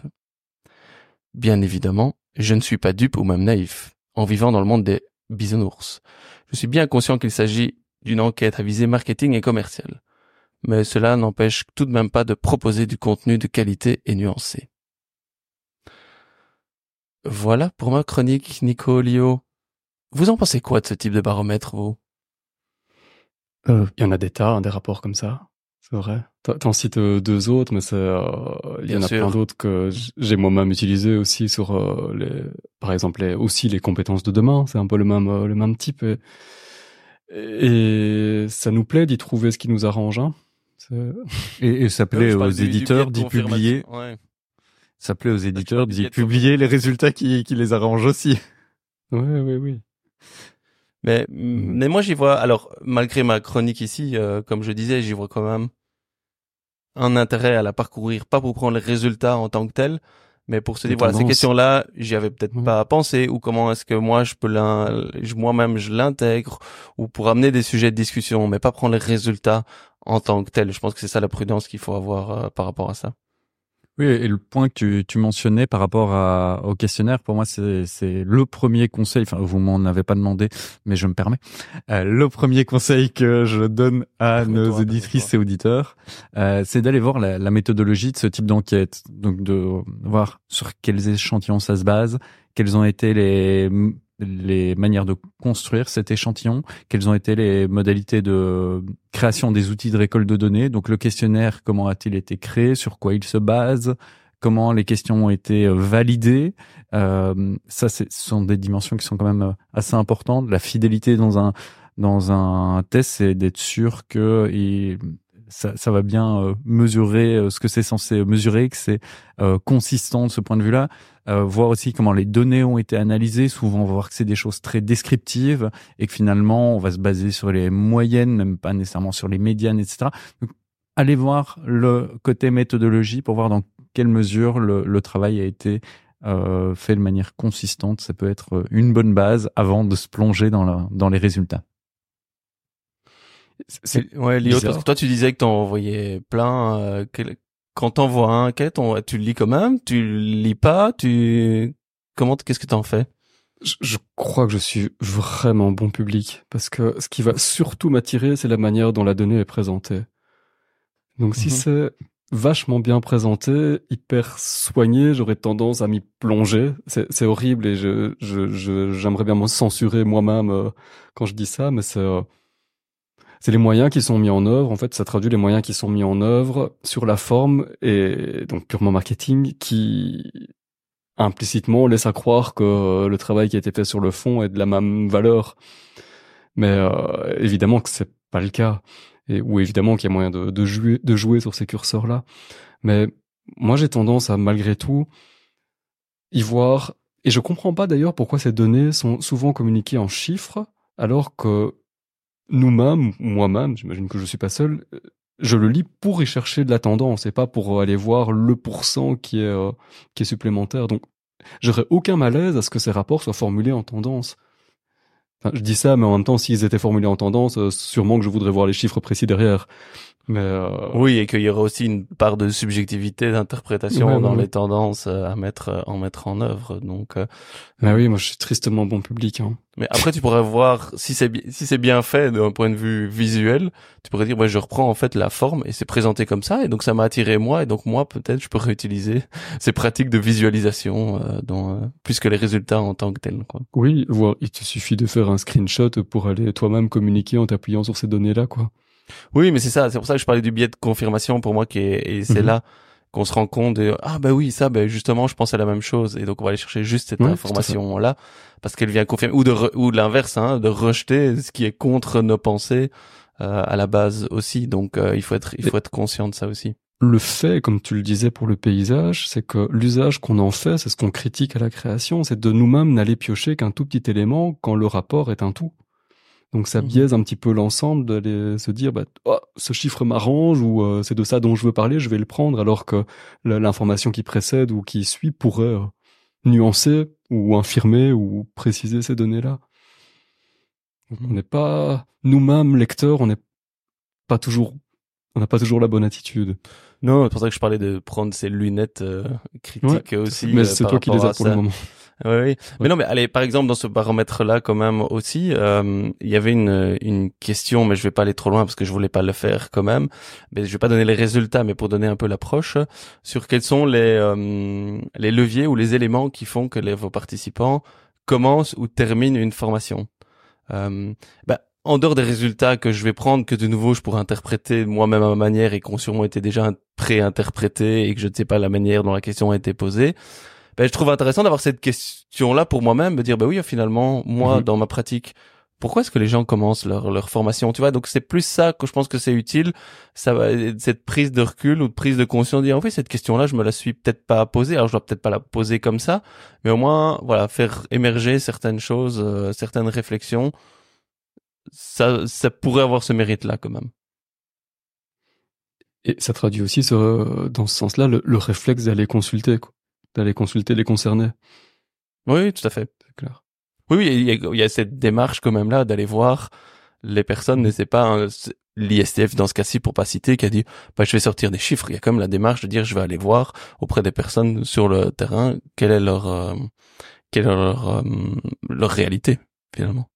Bien évidemment, je ne suis pas dupe ou même naïf, en vivant dans le monde des bisounours. Je suis bien conscient qu'il s'agit d'une enquête à visée marketing et commerciale. Mais cela n'empêche tout de même pas de proposer du contenu de qualité et nuancé. Voilà pour ma chronique, Nico Lio. Vous en pensez quoi de ce type de baromètre, vous? Il y en a des tas, hein, des rapports comme ça. C'est vrai. T'en cites euh, deux autres, mais euh, il y en a sûr. plein d'autres que j'ai moi-même utilisé aussi sur euh, les, par exemple, les, aussi les compétences de demain. C'est un peu le même, le même type. Et, et ça nous plaît d'y trouver ce qui nous arrange. Hein. C'est- Et, et ça plaît aux éditeurs d'y publier. Ouais. Ça plaît aux éditeurs d'y publier les résultats qui, qui les arrangent aussi. Ouais, oui, oui. Mais, Mhm. mais moi j'y vois, alors malgré ma chronique ici, euh, comme je disais, j'y vois quand même un intérêt à la parcourir, pas pour prendre les résultats en tant que tel, mais pour se dire voilà ces tendances. questions-là, j'y avais peut-être Mhm. pas pensé, ou comment est-ce que moi je peux moi-même je l'intègre, ou pour amener des sujets de discussion, mais pas prendre les résultats en tant que tel. Je pense que c'est ça la prudence qu'il faut avoir euh, par rapport à ça. Oui, et le point que tu, tu mentionnais par rapport à, au questionnaire, pour moi, c'est c'est le premier conseil. Enfin, vous m'en avez pas demandé, mais je me permets. Euh, le premier conseil que je donne à nos auditrices permets-toi. et auditeurs, euh, c'est d'aller voir la, la méthodologie de ce type d'enquête. Donc, de voir sur quels échantillons ça se base, quelles ont été les les manières de construire cet échantillon, quelles ont été les modalités de création des outils de récolte de données. Donc le questionnaire, comment a-t-il été créé, sur quoi il se base, comment les questions ont été euh, validées. Euh, ça, ce sont des dimensions qui sont quand même euh, assez importantes. La fidélité dans un dans un test, c'est d'être sûr que ça, ça va bien euh, mesurer euh, ce que c'est censé mesurer, que c'est euh, consistant de ce point de vue-là. Euh, voir aussi comment les données ont été analysées. Souvent, on va voir que c'est des choses très descriptives et que finalement, on va se baser sur les moyennes, même pas nécessairement sur les médianes, etc. Donc, allez voir le côté méthodologie pour voir dans quelle mesure le, le travail a été euh, fait de manière consistante. Ça peut être une bonne base avant de se plonger dans, la- dans les résultats. C'est Ouais, Léo, parce que toi tu disais que t'en envoyais plein. euh, quel- Quand t'envoies un, quel ton... tu le lis quand même Tu le lis pas Tu comment Qu'est-ce que t'en fais? Je, je crois que je suis vraiment bon public parce que ce qui va surtout m'attirer, c'est la manière dont la donnée est présentée. Donc si Mhm. c'est vachement bien présenté, hyper soigné, j'aurais tendance à m'y plonger. C'est c'est horrible et je je je- j'aimerais bien me censurer moi-même euh, quand je dis ça, mais c'est euh, c'est les moyens qui sont mis en œuvre. En fait, ça traduit les moyens qui sont mis en œuvre sur la forme et donc purement marketing qui implicitement laisse à croire que euh, le travail qui a été fait sur le fond est de la même valeur. Mais euh, évidemment que c'est pas le cas. Et, ou évidemment qu'il y a moyen de, jouer, de jouer sur ces curseurs-là. Mais moi, j'ai tendance à, malgré tout, y voir... Et je comprends pas d'ailleurs pourquoi ces données sont souvent communiquées en chiffres, alors que nous-mêmes, moi-même, j'imagine que je suis pas seul, je le lis pour y chercher de la tendance et pas pour aller voir le pourcent qui est, euh, qui est supplémentaire. Donc, j'aurais aucun malaise à ce que ces rapports soient formulés en tendance. Je dis ça, mais en même temps, s'ils étaient formulés en tendance, euh, sûrement que je voudrais voir les chiffres précis derrière. Mais euh, Oui, et qu'il y aura aussi une part de subjectivité, d'interprétation Ouais, ouais, dans ouais. les tendances euh, à mettre euh, en mettre en œuvre. Donc, euh, bah oui, moi je suis tristement bon public. Hein. mais après tu pourrais voir si c'est si c'est bien fait d'un point de vue visuel, tu pourrais dire moi je reprends en fait la forme et c'est présenté comme ça et donc ça m'a attiré moi et donc moi peut-être je pourrais utiliser ces pratiques de visualisation euh, dans euh, plus que les résultats en tant que tels. Quoi. Oui, voir, il te suffit de faire un screenshot pour aller toi-même communiquer en t'appuyant sur ces données-là, quoi. Oui, mais c'est ça, c'est pour ça que je parlais du biais de confirmation pour moi qui est et c'est Mhm. là qu'on se rend compte de ah bah oui ça ben justement je pense à la même chose et donc on va aller chercher juste cette information là parce qu'elle vient confirmer ou de re- ou de l'inverse hein, de rejeter ce qui est contre nos pensées euh, à la base aussi. Donc euh, il faut être il faut être conscient de ça aussi. Le fait, comme tu le disais pour le paysage, c'est que l'usage qu'on en fait, c'est ce qu'on critique à la création, c'est de nous-mêmes n'aller piocher qu'un tout petit élément quand le rapport est un tout. Donc ça Mhm. biaise un petit peu l'ensemble d'aller se dire bah oh, ce chiffre m'arrange ou euh, c'est de ça dont je veux parler, je vais le prendre alors que l'information qui précède ou qui suit pourrait euh, nuancer ou infirmer ou préciser ces données-là. Donc, On n'est pas nous-mêmes lecteurs, on n'est pas toujours on n'a pas toujours la bonne attitude. Non, c'est pour ça que je parlais de prendre ces lunettes euh, critiques aussi. Mais euh, c'est toi qui les as pour le moment. Oui, oui. Mais non, mais allez, par exemple, dans ce baromètre-là, quand même aussi, euh, il y avait une, une question, mais je vais pas aller trop loin parce que je voulais pas le faire quand même. Mais je vais pas donner les résultats, mais pour donner un peu l'approche sur quels sont les euh, les leviers ou les éléments qui font que les, vos participants commencent ou terminent une formation. Euh, bah, en dehors des résultats que je vais prendre, que de nouveau je pourrais interpréter moi-même à ma manière et qui ont sûrement été déjà pré-interprétés et que je ne sais pas la manière dont la question a été posée, ben, je trouve intéressant d'avoir cette question-là pour moi-même, me dire, ben oui, finalement, moi, Mhm. dans ma pratique, pourquoi est-ce que les gens commencent leur, leur formation, tu vois? Donc, c'est plus ça que je pense que c'est utile. Ça va, cette prise de recul ou de prise de conscience, de dire, en fait, cette question-là, je me la suis peut-être pas posée. Alors, je dois peut-être pas la poser comme ça, mais au moins, voilà, faire émerger certaines choses, euh, certaines réflexions. Ça, ça pourrait avoir ce mérite-là, quand même. Et ça traduit aussi ce- dans ce sens-là le, le réflexe d'aller consulter, quoi. D'aller consulter les concernés. Oui, tout à fait. C'est clair. Oui, oui, il y a, il y a cette démarche quand même là d'aller voir les personnes. Mais c'est pas un- l'ISTF dans ce cas-ci pour pas citer qui a dit bah je vais sortir des chiffres. Il y a quand même la démarche de dire je vais aller voir auprès des personnes sur le terrain quelle est leur euh, quelle est leur euh, leur réalité finalement.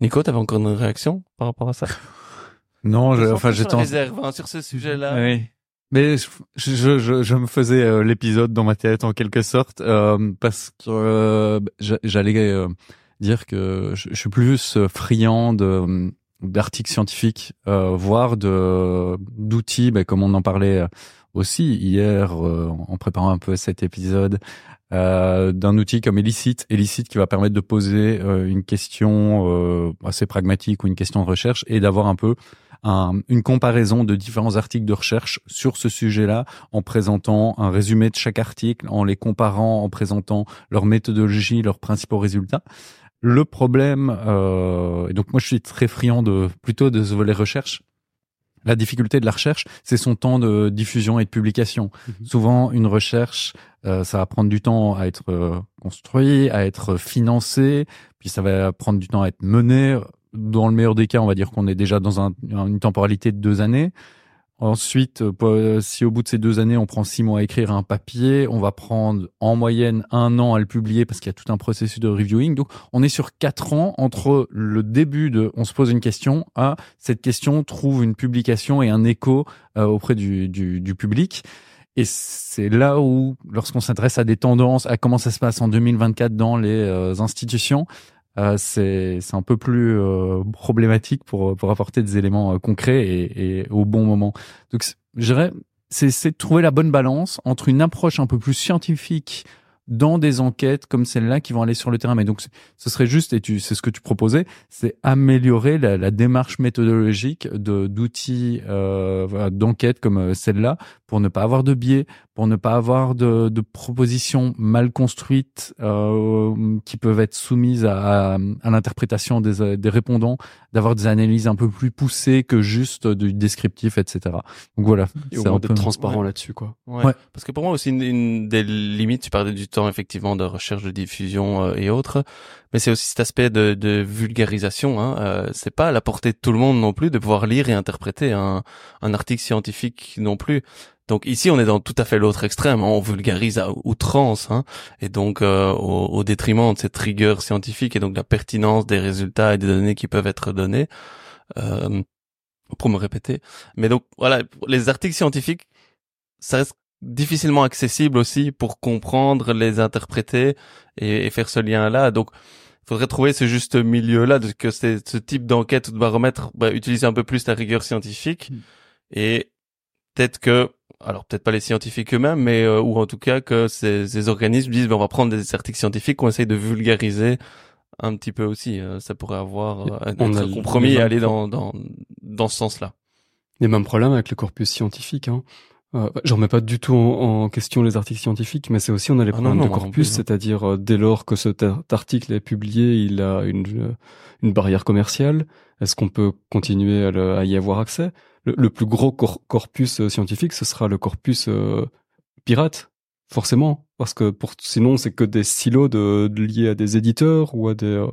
Nico, t'avais encore une réaction par rapport à ça? Non, je, enfin, la en... réserve hein, sur ce sujet-là. Oui. Mais je, je, je, je me faisais euh, l'épisode dans ma tête en quelque sorte euh, parce que euh, j'a- j'allais euh, dire que je, suis plus euh, friand de d'articles scientifiques, voire de d'outils, ben, comme on en parlait aussi hier en préparant un peu cet épisode, d'un outil comme Elicit, Elicit qui va permettre de poser une question assez pragmatique ou une question de recherche et d'avoir un peu un- une comparaison de différents articles de recherche sur ce sujet-là, en présentant un résumé de chaque article, en les comparant, en présentant leur méthodologie, leurs principaux résultats. Le problème, euh, et donc moi je suis très friand de plutôt de ce volet recherche. La difficulté de la recherche, c'est son temps de diffusion et de publication. Mhm. Souvent, une recherche, euh, ça va prendre du temps à être euh, construit, à être financé, puis ça va prendre du temps à être mené. Dans le meilleur des cas, on va dire qu'on est déjà dans un- une temporalité de deux années. Ensuite, euh, po- si au bout de ces deux années, on prend six mois à écrire un papier, on va prendre en moyenne un an à le publier parce qu'il y a tout un processus de reviewing. Donc, on est sur quatre ans entre le début de on se pose une question à cette question trouve une publication et un écho euh, auprès du, du, public. Et c'est là où, lorsqu'on s'adresse à des tendances, à comment ça se passe en 2024 dans les euh, institutions, euh, c'est un peu plus euh, problématique pour pour apporter des éléments euh, concrets et, au bon moment. Donc je dirais c'est de trouver la bonne balance entre une approche un peu plus scientifique dans des enquêtes comme celle-là qui vont aller sur le terrain. Mais donc ce serait juste et c'est ce que tu proposais, c'est améliorer la, démarche méthodologique d'outils d'enquête comme celle-là pour ne pas avoir de biais, pour ne pas avoir de, de propositions mal construites euh, qui peuvent être soumises à, à, à l'interprétation des, des répondants, d'avoir des analyses un peu plus poussées que juste du descriptif, etc. Donc voilà, Et au c'est moins un d'être peu... transparent là-dessus, quoi. Ouais. Ouais. Parce que pour moi aussi une, une des limites, tu parlais du temps effectivement de recherche, de diffusion euh, et autres, mais c'est aussi cet aspect de, de vulgarisation. Hein. Euh, c'est pas à la portée de tout le monde non plus de pouvoir lire et interpréter un, un article scientifique non plus. Donc ici, on est dans tout à fait l'autre extrême. hein. On vulgarise à outrance, hein, et donc euh, au, au détriment de cette rigueur scientifique et donc de la pertinence des résultats et des données qui peuvent être données. Euh, pour me répéter. Mais donc voilà, les articles scientifiques, ça reste difficilement accessible aussi pour comprendre, les interpréter et, et faire ce lien-là. Donc, il faudrait trouver ce juste milieu-là, de que ce type d'enquête ou de baromètre bah, utilise un peu plus la rigueur scientifique et peut-être que, alors peut-être pas les scientifiques eux-mêmes, mais euh, ou en tout cas que ces, ces organismes disent, ben, on va prendre des articles scientifiques, on essaye de vulgariser un petit peu aussi. Euh, ça pourrait avoir euh, On être compromis et aller dans, dans, dans ce sens-là. Les mêmes problèmes avec le corpus scientifique. Hein. Euh, je remets pas du tout en, en question les articles scientifiques, mais c'est aussi on a les Ah non, problèmes non, de corpus, hein. c'est-à-dire euh, dès lors que cet ar- article est publié, il a une, une barrière commerciale. Est-ce qu'on peut continuer à, le- à y avoir accès? Le, le plus gros cor- corpus euh, scientifique, ce sera le corpus euh, pirate, forcément, parce que pour sinon c'est que des silos de, de- liés à des éditeurs ou à des euh,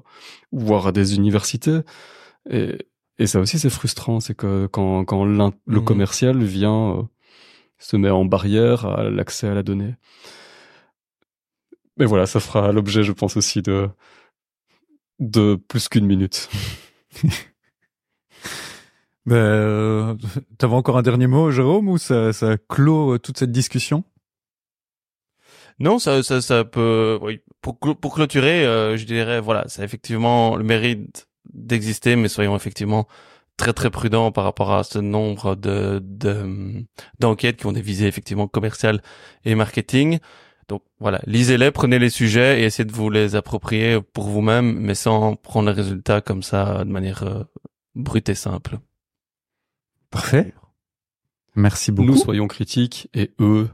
voire à des universités. Et, et ça aussi c'est frustrant, c'est que quand le Mhm. commercial vient euh, se met en barrière à l'accès à la donnée. Mais voilà, ça fera l'objet, je pense aussi de de plus qu'une minute. Ben, euh, T'avais encore un dernier mot, Jérôme, ou ça, ça clôt euh, toute cette discussion? Non, ça, ça, ça peut. Oui, pour clôturer, euh, je dirais voilà, c'est effectivement le mérite d'exister, mais soyons effectivement très très prudents par rapport à ce nombre de de d'enquêtes qui ont des visées effectivement commerciales et marketing. Donc voilà, lisez-les, prenez les sujets et essayez de vous les approprier pour vous-même, mais sans prendre les résultats comme ça de manière euh, brute et simple. Parfait. Merci beaucoup. Nous soyons critiques et eux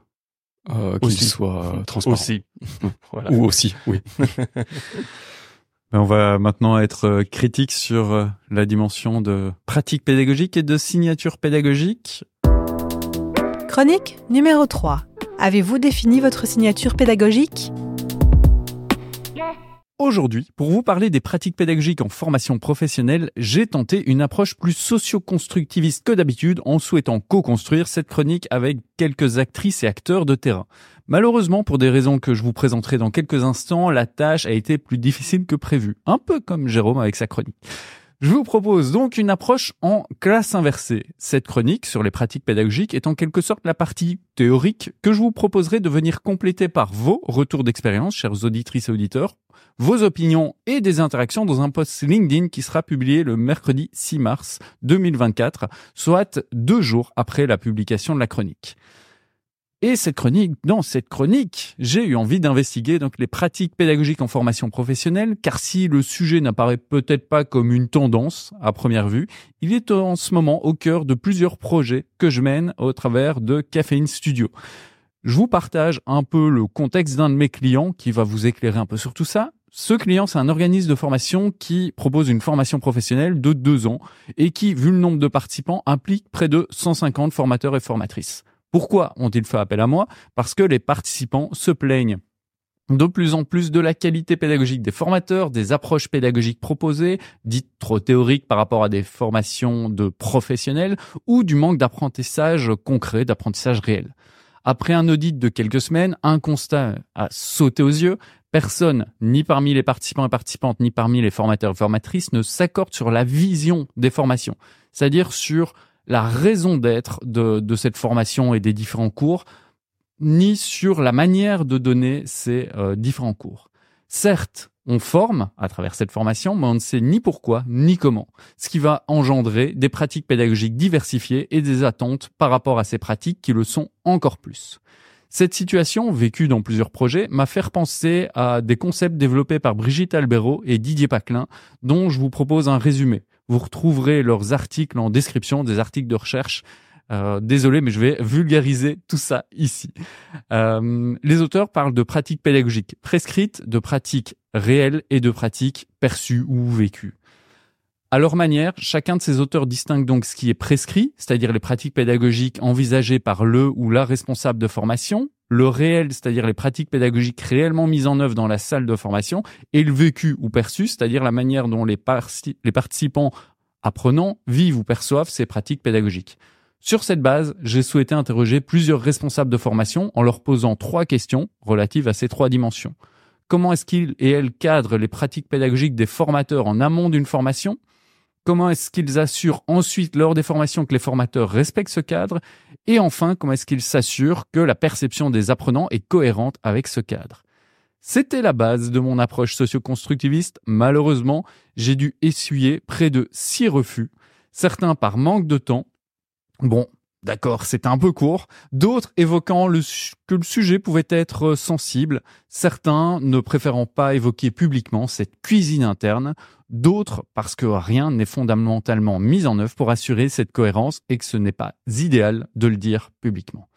euh, qu'ils soient euh, transparents. Aussi. voilà. Ou aussi, oui. Ben, On va maintenant être euh, critique sur la dimension de pratique pédagogique et de signature pédagogique. Chronique numéro 3. Avez-vous défini votre signature pédagogique? Aujourd'hui, pour vous parler des pratiques pédagogiques en formation professionnelle, j'ai tenté une approche plus socio-constructiviste que d'habitude en souhaitant co-construire cette chronique avec quelques actrices et acteurs de terrain. Malheureusement, pour des raisons que je vous présenterai dans quelques instants, la tâche a été plus difficile que prévu. Un peu comme Jérôme avec sa chronique. Je vous propose donc une approche en classe inversée. Cette chronique sur les pratiques pédagogiques est en quelque sorte la partie théorique que je vous proposerai de venir compléter par vos retours d'expérience, chers auditrices et auditeurs, vos opinions et des interactions dans un post LinkedIn qui sera publié le mercredi 6 mars 2024, soit deux jours après la publication de la chronique. Et cette chronique, dans cette chronique, j'ai eu envie d'investiguer donc les pratiques pédagogiques en formation professionnelle, car si le sujet n'apparaît peut-être pas comme une tendance à première vue, il est en ce moment au cœur de plusieurs projets que je mène au travers de Caféine Studio. Je vous partage un peu le contexte d'un de mes clients qui va vous éclairer un peu sur tout ça. Ce client, c'est un organisme de formation qui propose une formation professionnelle de deux ans et qui, vu le nombre de participants, implique près de 150 formateurs et formatrices. Pourquoi ont-ils fait appel à moi? Parce que les participants se plaignent de plus en plus de la qualité pédagogique des formateurs, des approches pédagogiques proposées, dites trop théoriques par rapport à des formations de professionnels, ou du manque d'apprentissage concret, d'apprentissage réel. Après un audit de quelques semaines, un constat a sauté aux yeux. Personne, ni parmi les participants et participantes, ni parmi les formateurs et formatrices, ne s'accorde sur la vision des formations, c'est-à-dire sur la raison d'être de, de cette formation et des différents cours, ni sur la manière de donner ces euh, différents cours. Certes, on forme à travers cette formation, mais on ne sait ni pourquoi ni comment, ce qui va engendrer des pratiques pédagogiques diversifiées et des attentes par rapport à ces pratiques qui le sont encore plus. Cette situation, vécue dans plusieurs projets, m'a fait penser à des concepts développés par Brigitte Albero et Didier Paclin, dont je vous propose un résumé. Vous retrouverez leurs articles en description, des articles de recherche. Euh, désolé, mais je vais vulgariser tout ça ici. Euh, les auteurs parlent de pratiques pédagogiques prescrites, de pratiques réelles et de pratiques perçues ou vécues. À leur manière, chacun de ces auteurs distingue donc ce qui est prescrit, c'est-à-dire les pratiques pédagogiques envisagées par le ou la responsable de formation, le réel, c'est-à-dire les pratiques pédagogiques réellement mises en œuvre dans la salle de formation, et le vécu ou perçu, c'est-à-dire la manière dont les, participants apprenants vivent ou perçoivent ces pratiques pédagogiques. Sur cette base, j'ai souhaité interroger plusieurs responsables de formation en leur posant trois questions relatives à ces trois dimensions. Comment est-ce qu'ils et elles cadrent les pratiques pédagogiques des formateurs en amont d'une formation? Comment est-ce qu'ils assurent ensuite lors des formations que les formateurs respectent ce cadre? Et enfin, comment est-ce qu'ils s'assurent que la perception des apprenants est cohérente avec ce cadre? C'était la base de mon approche socio-constructiviste. Malheureusement, j'ai dû essuyer près de six refus, certains par manque de temps. Bon, D'accord, c'était un peu court. D'autres évoquant le, que le sujet pouvait être sensible. Certains ne préférant pas évoquer publiquement cette cuisine interne. D'autres parce que rien n'est fondamentalement mis en œuvre pour assurer cette cohérence et que ce n'est pas idéal de le dire publiquement.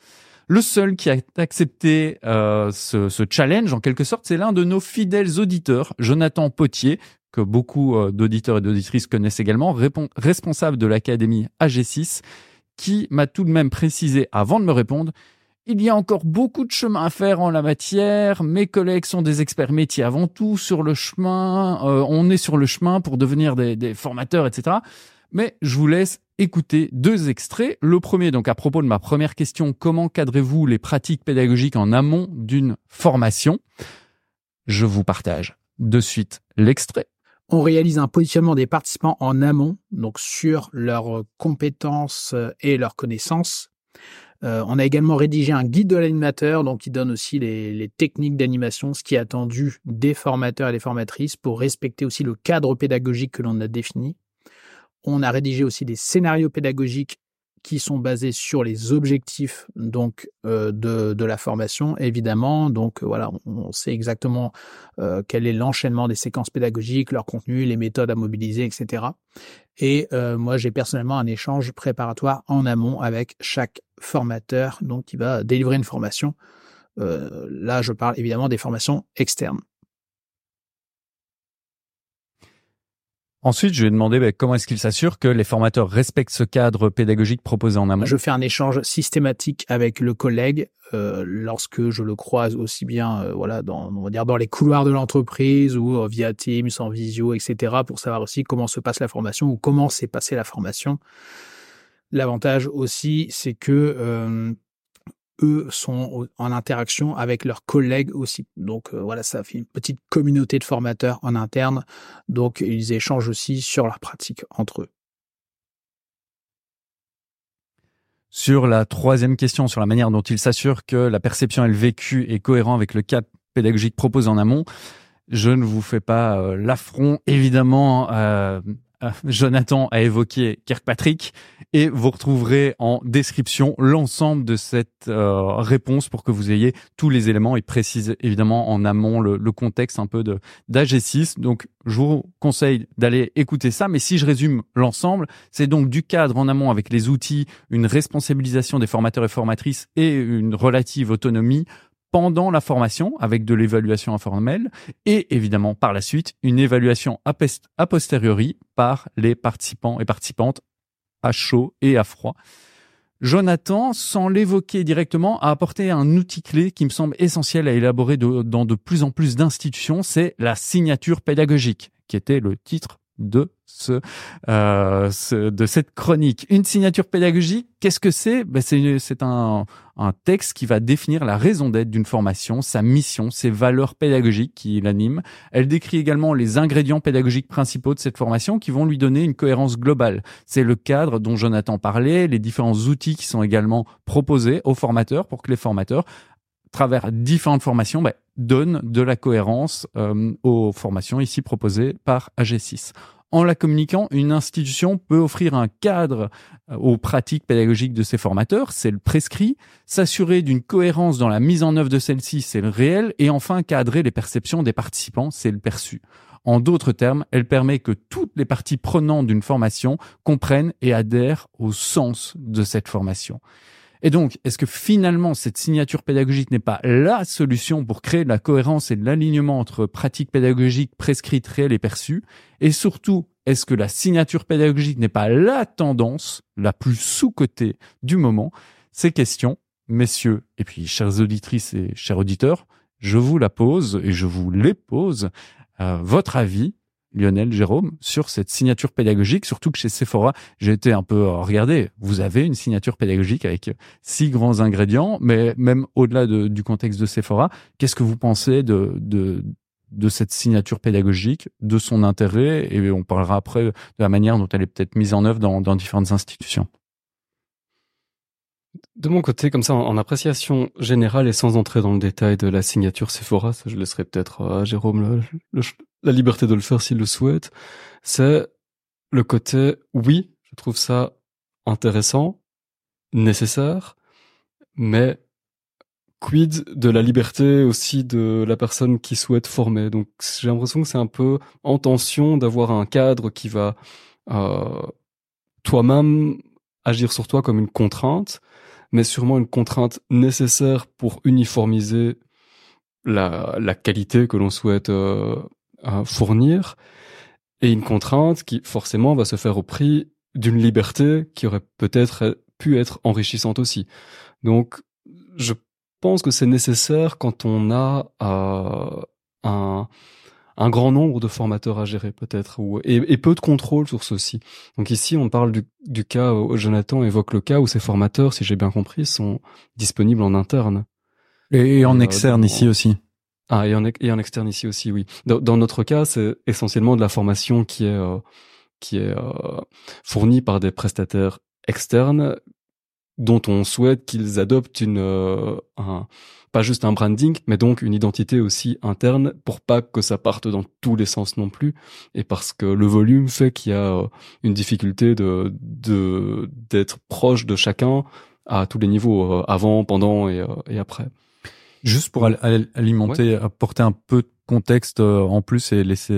Le seul qui a accepté euh, ce, ce, challenge, en quelque sorte, c'est l'un de nos fidèles auditeurs, Jonathan Potier, que beaucoup euh, d'auditeurs et d'auditrices connaissent également, responsable de l'Académie AG6, qui m'a tout de même précisé avant de me répondre il y a encore beaucoup de chemin à faire en la matière. Mes collègues sont des experts métiers avant tout sur le chemin. Euh, on est sur le chemin pour devenir des, des, formateurs, etc. Mais je vous laisse écouter deux extraits. Le premier, donc à propos de ma première question, comment cadrez-vous les pratiques pédagogiques en amont d'une formation? Je vous partage de suite l'extrait. On réalise un positionnement des participants en amont, donc sur leurs compétences et leurs connaissances. Euh, on a également rédigé un guide de l'animateur, donc qui donne aussi les techniques d'animation, ce qui est attendu des formateurs et des formatrices pour respecter aussi le cadre pédagogique que l'on a défini. On a rédigé aussi des scénarios pédagogiques qui sont basés sur les objectifs donc euh, de, de, la formation évidemment. Donc euh, voilà on, sait exactement euh, quel est l'enchaînement des séquences pédagogiques leur contenu les méthodes à mobiliser etc et moi j'ai personnellement un échange préparatoire en amont avec chaque formateur donc qui va délivrer une formation. Là je parle évidemment des formations externes Ensuite, je lui ai demandé bah, comment est-ce qu'il s'assure que les formateurs respectent ce cadre pédagogique proposé en amont? Je fais un échange systématique avec le collègue euh, lorsque je le croise aussi bien, euh, voilà, dans on va dire dans les couloirs de l'entreprise ou euh, via Teams, en visio, etc. pour savoir aussi comment se passe la formation ou comment s'est passée la formation. L'avantage aussi, c'est que eux sont en interaction avec leurs collègues aussi. Donc euh, voilà, ça fait une petite communauté de formateurs en interne. Donc ils échangent aussi sur leur pratique entre eux. Sur la troisième question, sur la manière dont ils s'assurent que la perception et le vécu est cohérent avec le cadre pédagogique proposé en amont, je ne vous fais pas euh, l'affront, évidemment, euh, Jonathan a évoqué Kirkpatrick et vous retrouverez en description l'ensemble de cette euh, réponse pour que vous ayez tous les éléments et précise évidemment en amont le, le contexte un peu de d'AG6. Donc je vous conseille d'aller écouter ça, mais si je résume l'ensemble, c'est donc du cadre en amont avec les outils, une responsabilisation des formateurs et formatrices et une relative autonomie pendant la formation avec de l'évaluation informelle et évidemment par la suite une évaluation a posteriori par les participants et participantes à chaud et à froid. Jonathan, sans l'évoquer directement, a apporté un outil clé qui me semble essentiel à élaborer dans de plus en plus d'institutions, c'est la signature pédagogique, qui était le titre de ce, euh, ce, de cette chronique. Une signature pédagogique, qu'est-ce que c'est? Ben C'est un, un texte qui va définir la raison d'être d'une formation, sa mission, ses valeurs pédagogiques qui l'animent. Elle décrit également les ingrédients pédagogiques principaux de cette formation qui vont lui donner une cohérence globale. C'est le cadre dont Jonathan parlait, les différents outils qui sont également proposés aux formateurs pour que les formateurs travers différentes formations, bah, donne de la cohérence euh, aux formations ici proposées par AG6. En la communiquant, une institution peut offrir un cadre euh, aux pratiques pédagogiques de ses formateurs, c'est le prescrit, s'assurer d'une cohérence dans la mise en œuvre de celle-ci, c'est le réel, et enfin cadrer les perceptions des participants, c'est le perçu. En d'autres termes, elle permet que toutes les parties prenantes d'une formation comprennent et adhèrent au sens de cette formation. Et donc, est-ce que finalement, cette signature pédagogique n'est pas la solution pour créer la cohérence et l'alignement entre pratiques pédagogiques prescrites, réelles et perçues? Et surtout, est-ce que la signature pédagogique n'est pas la tendance la plus sous-cotée du moment? Ces questions, messieurs, et puis chères auditrices et chers auditeurs, je vous la pose et je vous les pose. Euh, votre avis, Lionel Jérôme sur cette signature pédagogique, surtout que chez Sephora, j'ai été un peu euh, regardé. Vous avez une signature pédagogique avec six grands ingrédients, mais même au-delà de, du contexte de Sephora, qu'est-ce que vous pensez de, de, de cette signature pédagogique, de son intérêt, et on parlera après de la manière dont elle est peut-être mise en œuvre dans, dans différentes institutions? De mon côté, comme ça, en, appréciation générale et sans entrer dans le détail de la signature Sephora, je laisserai peut-être à Jérôme la liberté de le faire s'il le souhaite, c'est le côté, oui, je trouve ça intéressant, nécessaire, mais quid de la liberté aussi de la personne qui souhaite former? Donc j'ai l'impression que c'est un peu en tension d'avoir un cadre qui va euh, toi-même agir sur toi comme une contrainte, mais sûrement une contrainte nécessaire pour uniformiser la, la qualité que l'on souhaite euh, fournir, et une contrainte qui forcément va se faire au prix d'une liberté qui aurait peut-être pu être enrichissante aussi. Donc je pense que c'est nécessaire quand on a euh, un, un grand nombre de formateurs à gérer peut-être ou et, peu de contrôle sur ceci. Donc ici on parle du, du cas où Jonathan évoque le cas où ces formateurs, si j'ai bien compris, sont disponibles en interne et, en euh, externe ici aussi. Ah et en, et en externe ici aussi oui. Dans, dans notre cas c'est essentiellement de la formation qui est euh, qui est euh, fournie par des prestataires externes dont on souhaite qu'ils adoptent une, euh, un, pas juste un branding, mais donc une identité aussi interne pour pas que ça parte dans tous les sens non plus, et parce que le volume fait qu'il y a euh, une difficulté de de d'être proche de chacun à tous les niveaux, euh, avant, pendant et, et après. Juste pour alimenter, apporter un peu de contexte en plus et laisser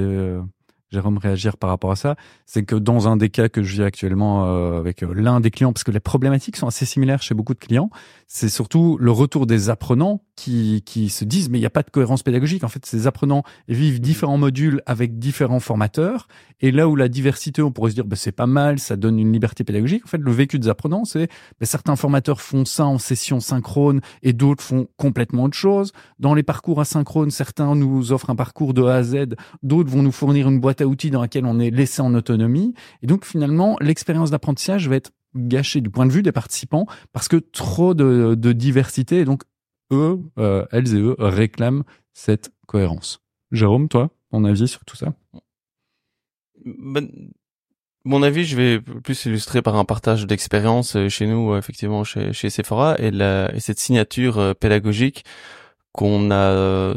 Jérôme réagir par rapport à ça, c'est que dans un des cas que je vis actuellement euh, avec euh, l'un des clients, parce que les problématiques sont assez similaires chez beaucoup de clients, c'est surtout le retour des apprenants qui, qui se disent mais il n'y a pas de cohérence pédagogique. En fait, ces apprenants vivent différents modules avec différents formateurs. Et là où la diversité, on pourrait se dire bah, c'est pas mal, ça donne une liberté pédagogique. En fait, le vécu des apprenants, c'est bah, certains formateurs font ça en session synchrone et d'autres font complètement autre chose. Dans les parcours asynchrones, certains nous offrent un parcours de A à Z, d'autres vont nous fournir une boîte à outils dans laquelle on est laissé en autonomie. Et donc finalement, l'expérience d'apprentissage va être gâchée du point de vue des participants parce que trop de, diversité. Et donc eux, euh, elles et eux réclament cette cohérence. Jérôme, toi, ton avis sur tout ça? Ben, Mon avis, je vais plus illustrer par un partage d'expérience euh, chez nous, euh, effectivement, chez, chez Sephora, et, la, et cette signature pédagogique qu'on a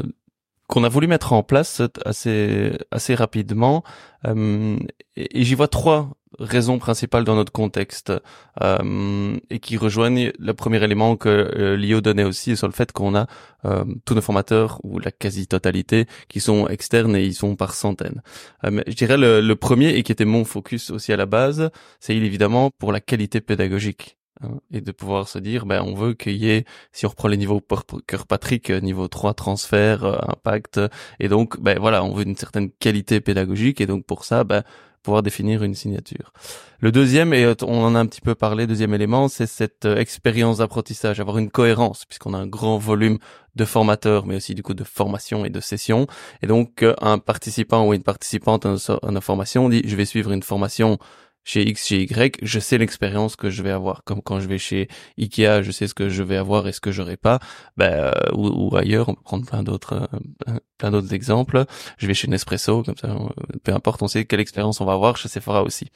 qu'on a voulu mettre en place assez assez rapidement euh, et, j'y vois trois raisons principales dans notre contexte euh, et qui rejoignent le premier élément que euh, Lio donnait aussi sur le fait qu'on a euh, tous nos formateurs ou la quasi-totalité qui sont externes et ils sont par centaines. Euh, je dirais le, le, premier et qui était mon focus aussi à la base, c'est évidemment pour la qualité pédagogique. Hein, et de pouvoir se dire ben on veut qu'il y ait si on reprend les niveaux Kirkpatrick euh, niveau 3 transfert euh, impact et donc ben voilà on veut une certaine qualité pédagogique et donc pour ça ben pouvoir définir une signature. Le deuxième, et on en a un petit peu parlé, deuxième élément, c'est cette euh, expérience d'apprentissage, avoir une cohérence, puisqu'on a un grand volume de formateurs, mais aussi du coup de formation et de sessions. Et donc, un participant ou une participante à nos formations dit, je vais suivre une formation chez X, chez Y, je sais l'expérience que je vais avoir. Comme quand je vais chez Ikea, je sais ce que je vais avoir et ce que j'aurai pas. Ben, euh, ou, ailleurs, on peut prendre plein d'autres, euh, plein d'autres exemples. Je vais chez Nespresso, comme ça, euh, peu importe, on sait quelle expérience on va avoir chez Sephora aussi.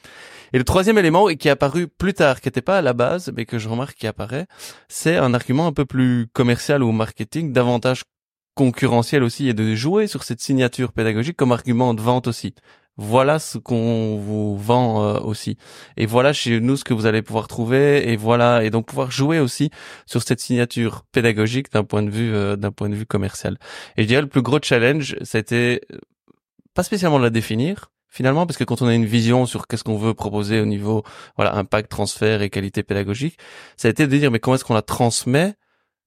Et le troisième élément, et qui est apparu plus tard, qui n'était pas à la base, mais que je remarque qui apparaît, c'est un argument un peu plus commercial ou marketing, davantage concurrentiel aussi, et de jouer sur cette signature pédagogique comme argument de vente aussi voilà ce qu'on vous vend euh, aussi. Et voilà chez nous ce que vous allez pouvoir trouver et voilà et donc pouvoir jouer aussi sur cette signature pédagogique d'un point de vue euh, d'un point de vue commercial. Et je dirais le plus gros challenge c'était euh, pas spécialement de la définir finalement parce que quand on a une vision sur qu'est-ce qu'on veut proposer au niveau voilà impact transfert et qualité pédagogique ça a été de dire mais comment est-ce qu'on la transmet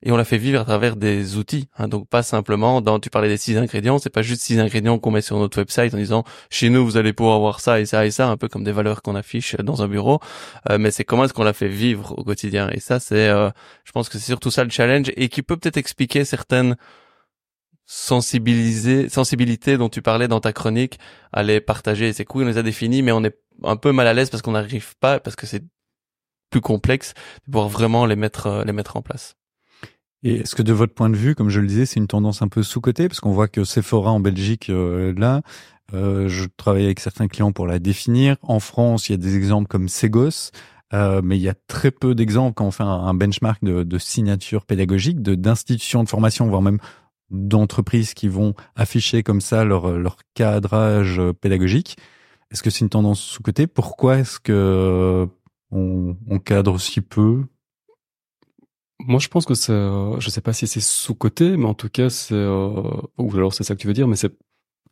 et on l'a fait vivre à travers des outils. Hein, donc pas simplement dans tu parlais des six ingrédients, c'est pas juste six ingrédients qu'on met sur notre website en disant chez nous vous allez pouvoir avoir ça et ça et ça, un peu comme des valeurs qu'on affiche dans un bureau. Euh, mais c'est comment est-ce qu'on l'a fait vivre au quotidien? Et ça c'est, euh, je pense que c'est surtout ça le challenge et qui peut peut-être expliquer certaines sensibiliser, sensibilités dont tu parlais dans ta chronique à les partager. C'est cool, on les a définis, mais on est un peu mal à l'aise parce qu'on n'arrive pas, parce que c'est plus complexe de pouvoir vraiment les mettre, euh, les mettre en place. Et est-ce que de votre point de vue, comme je le disais, c'est une tendance un peu sous-cotée? Parce qu'on voit que Sephora en Belgique, euh, là, euh, je travaille avec certains clients pour la définir. En France, il y a des exemples comme Segos, euh, mais il y a très peu d'exemples quand on fait un, benchmark de, signature pédagogique, de d'institutions de formation, voire même d'entreprises qui vont afficher comme ça leur, leur cadrage pédagogique. Est-ce que c'est une tendance sous-cotée? Pourquoi est-ce que on, on cadre si peu? Moi, je pense que c'est, euh, je sais pas si c'est sous-côté, mais en tout cas, c'est, euh, ou alors c'est ça que tu veux dire, mais c'est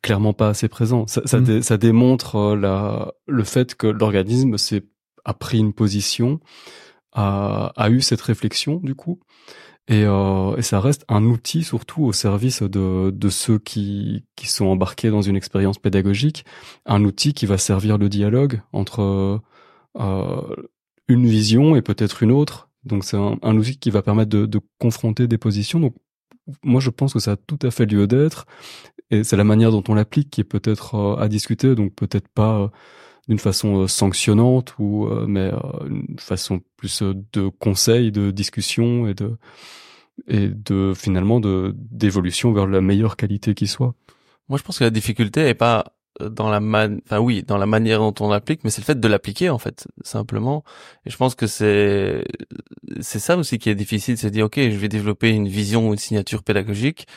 clairement pas assez présent. Ça, ça, Mm. dé- ça démontre euh, la, le fait que l'organisme s'est a pris une position, a, a eu cette réflexion du coup, et, euh, et ça reste un outil surtout au service de, de ceux qui, qui sont embarqués dans une expérience pédagogique, un outil qui va servir le dialogue entre euh, une vision et peut-être une autre. Donc c'est un, un qui va permettre de, de confronter des positions. Donc moi je pense que ça a tout à fait lieu d'être et c'est la manière dont on l'applique qui est peut-être euh, à discuter. Donc peut-être pas euh, d'une façon euh, sanctionnante ou mais une façon plus de conseil, de discussion et de et de finalement de d'évolution vers la meilleure qualité qui soit. Moi, je pense que la difficulté est pas dans la man, enfin oui, dans la manière dont on l'applique, mais c'est le fait de l'appliquer en fait, simplement. Et je pense que c'est c'est ça aussi qui est difficile, c'est de dire ok, je vais développer une vision ou une signature pédagogique,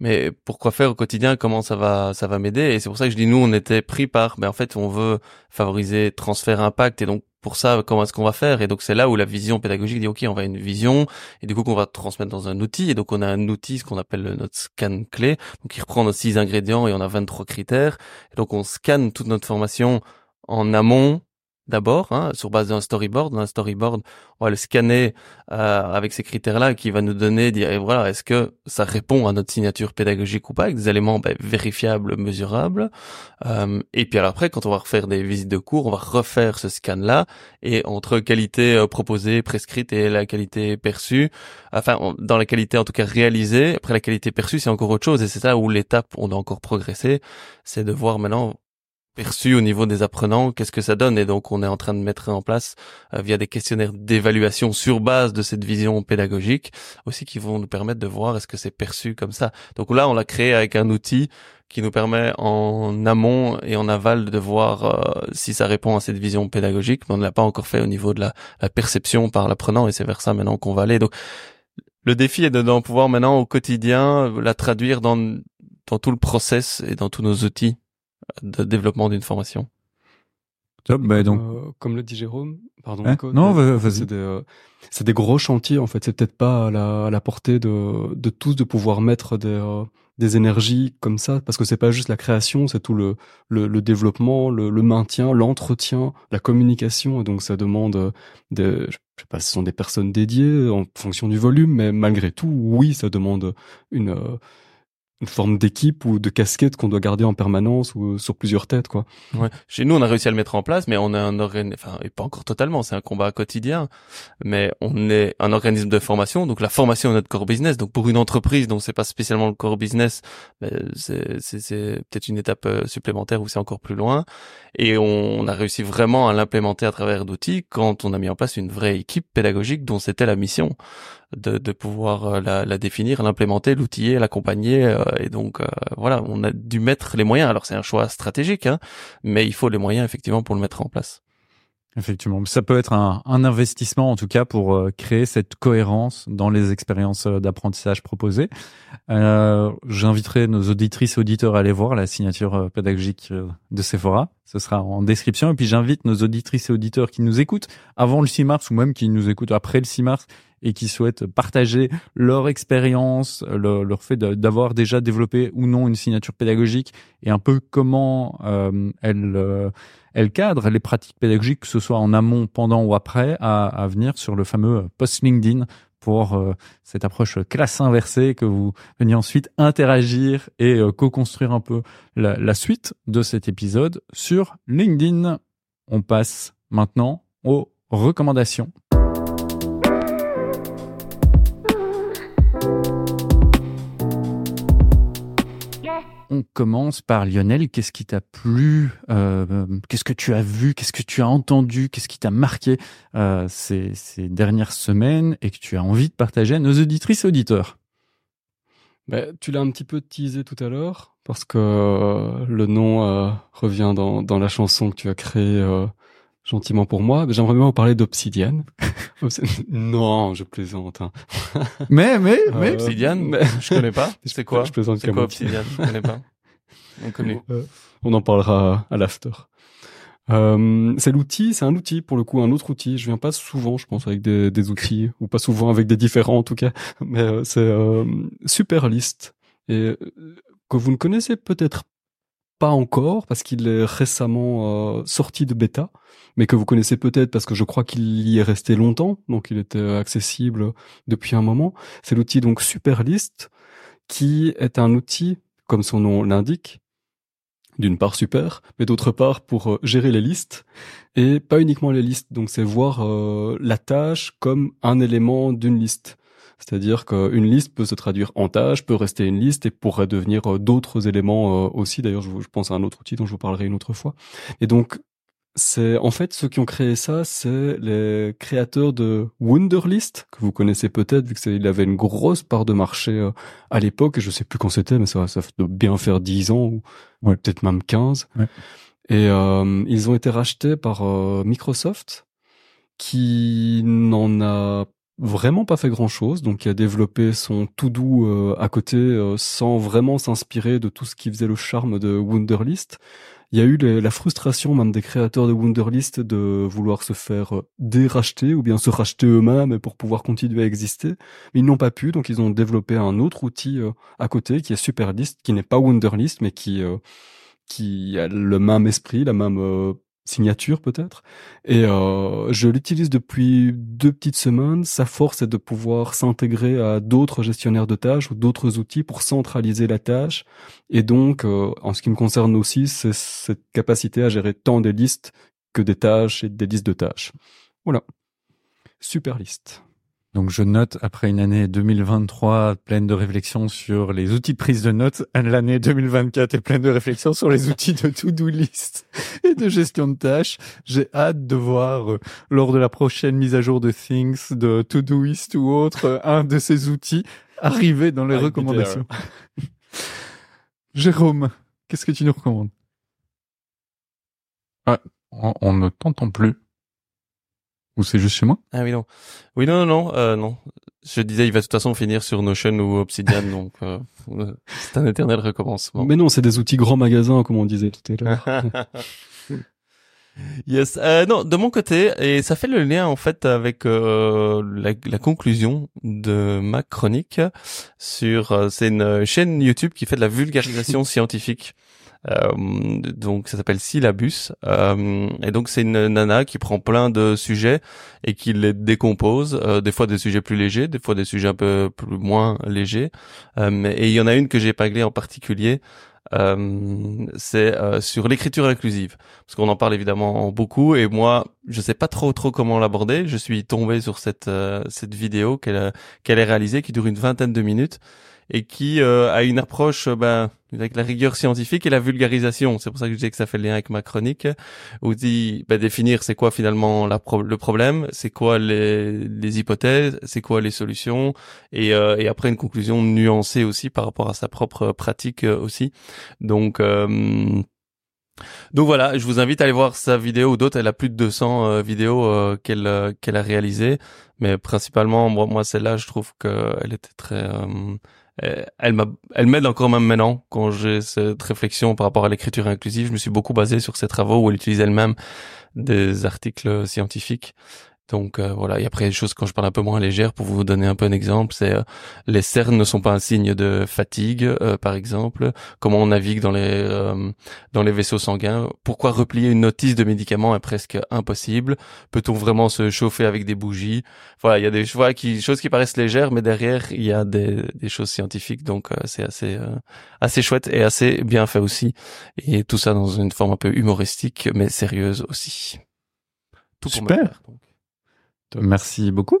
mais pourquoi faire au quotidien? Comment ça va ça va m'aider? Et c'est pour ça que je dis nous, on était pris par, ben en fait, on veut favoriser transfert impact, et donc pour ça, comment est-ce qu'on va faire? Et donc c'est là où la vision pédagogique dit ok, on va une vision, et du coup qu'on va transmettre dans un outil, et donc on a un outil, ce qu'on appelle le- notre scan clé, donc il reprend nos six ingrédients et on a 23 critères. Et donc on scanne toute notre formation en amont d'abord, hein, sur base d'un storyboard. Un storyboard, on va le scanner euh, avec ces critères-là qui va nous donner, dire, et voilà, est-ce que ça répond à notre signature pédagogique ou pas, avec des éléments ben, vérifiables, mesurables. Euh, et puis alors après, quand on va refaire des visites de cours, on va refaire ce scan-là, et entre qualité euh, proposée, prescrite et la qualité perçue, enfin dans la qualité en tout cas réalisée, après la qualité perçue c'est encore autre chose, et c'est ça où l'étape on doit encore progresser, c'est de voir maintenant perçu au niveau des apprenants, qu'est-ce que ça donne? Et donc on est en train de mettre en place euh, via des questionnaires d'évaluation sur base de cette vision pédagogique aussi qui vont nous permettre de voir est-ce que c'est perçu comme ça. Donc là on l'a créé avec un outil qui nous permet en amont et en aval de voir euh, si ça répond à cette vision pédagogique, mais on ne l'a pas encore fait au niveau de la, perception par l'apprenant et c'est vers ça maintenant qu'on va aller. Donc le défi est de, d'en pouvoir maintenant au quotidien la traduire dans, dans tout le process et dans tous nos outils de développement d'une formation. Top, bah donc. Euh, comme le dit Jérôme, pardon. Hein Nico, Non, mais vas- vas-y. C'est des, euh, c'est des gros chantiers en fait. C'est peut-être pas à la, à la portée de, de tous de pouvoir mettre des, euh, des énergies comme ça, parce que c'est pas juste la création, c'est tout le, le, le développement, le, le maintien, l'entretien, la communication. Et donc ça demande des, je sais pas, si ce sont des personnes dédiées en fonction du volume, mais malgré tout, oui, ça demande une euh, une forme d'équipe ou de casquette qu'on doit garder en permanence ou sur plusieurs têtes, quoi. Ouais. Chez nous, on a réussi à le mettre en place, mais on est un organisme, enfin, et pas encore totalement, c'est un combat quotidien, mais on est un organisme de formation, donc la formation est notre core business. Donc pour une entreprise dont c'est pas spécialement le core business, ben, c'est c'est- c'est peut-être une étape euh, supplémentaire où c'est encore plus loin. Et on a réussi vraiment à l'implémenter à travers d'outils quand on a mis en place une vraie équipe pédagogique dont c'était la mission de, de pouvoir euh, la, la définir, l'implémenter, l'outiller, l'accompagner. euh, et donc euh, voilà, on a dû mettre les moyens. Alors c'est un choix stratégique, hein, mais il faut les moyens effectivement pour le mettre en place. Effectivement, ça peut être un, un investissement en tout cas pour créer cette cohérence dans les expériences d'apprentissage proposées. Euh, J'inviterai nos auditrices et auditeurs à aller voir la signature pédagogique de Sephora. Ce sera en description. Et puis j'invite nos auditrices et auditeurs qui nous écoutent avant le 6 mars ou même qui nous écoutent après le 6 mars et qui souhaitent partager leur expérience, le- leur fait d'avoir déjà développé ou non une signature pédagogique et un peu comment euh, elle euh, elle cadre les pratiques pédagogiques, que ce soit en amont, pendant ou après, à, à venir sur le fameux post LinkedIn pour euh, cette approche classe inversée que vous veniez ensuite interagir et euh, co-construire un peu la, la suite de cet épisode sur LinkedIn. On passe maintenant aux recommandations. On commence par Lionel. Qu'est-ce qui t'a plu Euh, Qu'est-ce que tu as vu Qu'est-ce que tu as entendu Qu'est-ce qui t'a marqué euh, ces, dernières semaines et que tu as envie de partager à nos auditrices et auditeurs? Ben, tu l'as un petit peu teasé tout à l'heure, parce que euh, le nom revient dans, la chanson que tu as créée gentiment pour moi. Mais J'aimerais bien vous parler d'Obsidian. Obsi- non, je plaisante. hein. Mais, mais, Euh, mais. Obsidian, mais- je connais pas. C'est quoi? Je plaisante C'est quoi Obsidian? Je connais pas. Inconnu. On en parlera à l'after. Euh, c'est l'outil, c'est un outil pour le coup, un autre outil. Je viens pas souvent, je pense, avec des, des outils ou pas souvent avec des différents en tout cas. Mais euh, c'est euh, Superlist et euh, que vous ne connaissez peut-être pas encore parce qu'il est récemment euh, sorti de bêta, mais que vous connaissez peut-être parce que je crois qu'il y est resté longtemps, donc il était accessible depuis un moment. C'est l'outil donc Superlist qui est un outil, comme son nom l'indique, d'une part super, mais d'autre part pour euh, gérer les listes et pas uniquement les listes. Donc c'est voir euh, la tâche comme un élément d'une liste. C'est-à-dire qu'une liste peut se traduire en tâche, peut rester une liste et pourrait devenir euh, d'autres éléments euh, aussi. D'ailleurs, je, pense à un autre outil dont je vous parlerai une autre fois. Et donc, c'est en fait ceux qui ont créé ça, c'est les créateurs de Wunderlist que vous connaissez peut-être vu que c'est- il avait une grosse part de marché euh, à l'époque. Je sais plus quand c'était, mais ça, ça doit bien faire 10 ans ou Ouais. peut-être même 15. Ouais. Et euh, ils ont été rachetés par euh, Microsoft, qui n'en a vraiment pas fait grand chose, donc qui a développé son tout doux euh, à côté euh, sans vraiment s'inspirer de tout ce qui faisait le charme de Wunderlist. Il y a eu la frustration même des créateurs de Wunderlist de vouloir se faire euh, déracheter ou bien se racheter eux-mêmes pour pouvoir continuer à exister. Ils n'ont pas pu, donc ils ont développé un autre outil euh, à côté qui est Superlist, qui n'est pas Wunderlist, mais qui euh, qui a le même esprit, la même signature peut-être. Et euh, je l'utilise depuis deux petites semaines. Sa force est de pouvoir s'intégrer à d'autres gestionnaires de tâches ou d'autres outils pour centraliser la tâche. Et donc, euh, en ce qui me concerne aussi, c'est cette capacité à gérer tant des listes que des tâches et des listes de tâches. Voilà. Super liste. Donc je note après une année 2023 pleine de réflexions sur les outils de prise de notes, l'année 2024 est pleine de réflexions sur les outils de to-do list et de gestion de tâches. J'ai hâte de voir euh, lors de la prochaine mise à jour de Things, de Todoist ou autre, euh, un de ces outils arriver dans les be recommandations. Jérôme, qu'est-ce que tu nous recommandes? Ah, on, on ne t'entend plus. Ou c'est juste chez moi? Ah oui, non. Oui, non, non, non, euh, non. Je disais, il va de toute façon finir sur Notion ou Obsidian, donc euh, c'est un éternel recommencement. Mais non, c'est des outils grands magasins, comme on disait tout à l'heure. yes. Euh, non, de mon côté, et ça fait le lien en fait avec euh, la, la conclusion de ma chronique sur. euh, c'est une chaîne YouTube qui fait de la vulgarisation scientifique. Euh, donc ça s'appelle Syllabus. Euh, et donc c'est une nana qui prend plein de sujets et qui les décompose. Euh, des fois des sujets plus légers des fois des sujets un peu plus moins légers. Et il y en a une que j'ai épinglée en particulier. Euh, c'est euh, sur l'écriture inclusive. Parce qu'on en parle évidemment beaucoup. Et moi je sais pas trop trop comment l'aborder. Je suis tombé sur cette euh, cette vidéo qu'elle qu'elle a réalisée qui dure une vingtaine de minutes et qui a une approche ben, avec la rigueur scientifique et la vulgarisation. C'est pour ça que je dis que ça fait le lien avec ma chronique, où dit ben, définir c'est quoi finalement le problème, c'est quoi les, hypothèses, c'est quoi les solutions, et, euh, et après une conclusion nuancée aussi par rapport à sa propre pratique euh, aussi. Donc euh, donc voilà, je vous invite à aller voir sa vidéo ou d'autres. Elle a plus de 200 euh, vidéos euh, qu'elle qu'elle a réalisées, mais principalement moi, moi celle-là, je trouve qu'elle était très elle m'a, elle m'aide encore même maintenant quand j'ai cette réflexion par rapport à l'écriture inclusive. Je me suis beaucoup basé sur ses travaux où elle utilise elle-même des articles scientifiques. Donc euh, voilà, et après des choses quand je parle un peu moins légère, pour vous donner un peu un exemple, c'est euh, les cernes ne sont pas un signe de fatigue, euh, par exemple. Comment on navigue dans les euh, dans les vaisseaux sanguins? Pourquoi replier une notice de médicament est presque impossible? Peut-on vraiment se chauffer avec des bougies? Voilà, il y a des voilà, qui, choses qui paraissent légères, mais derrière il y a des, des choses scientifiques, donc euh, c'est assez euh, assez chouette et assez bien fait aussi. Et tout ça dans une forme un peu humoristique, mais sérieuse aussi. Tout Super. Merci beaucoup.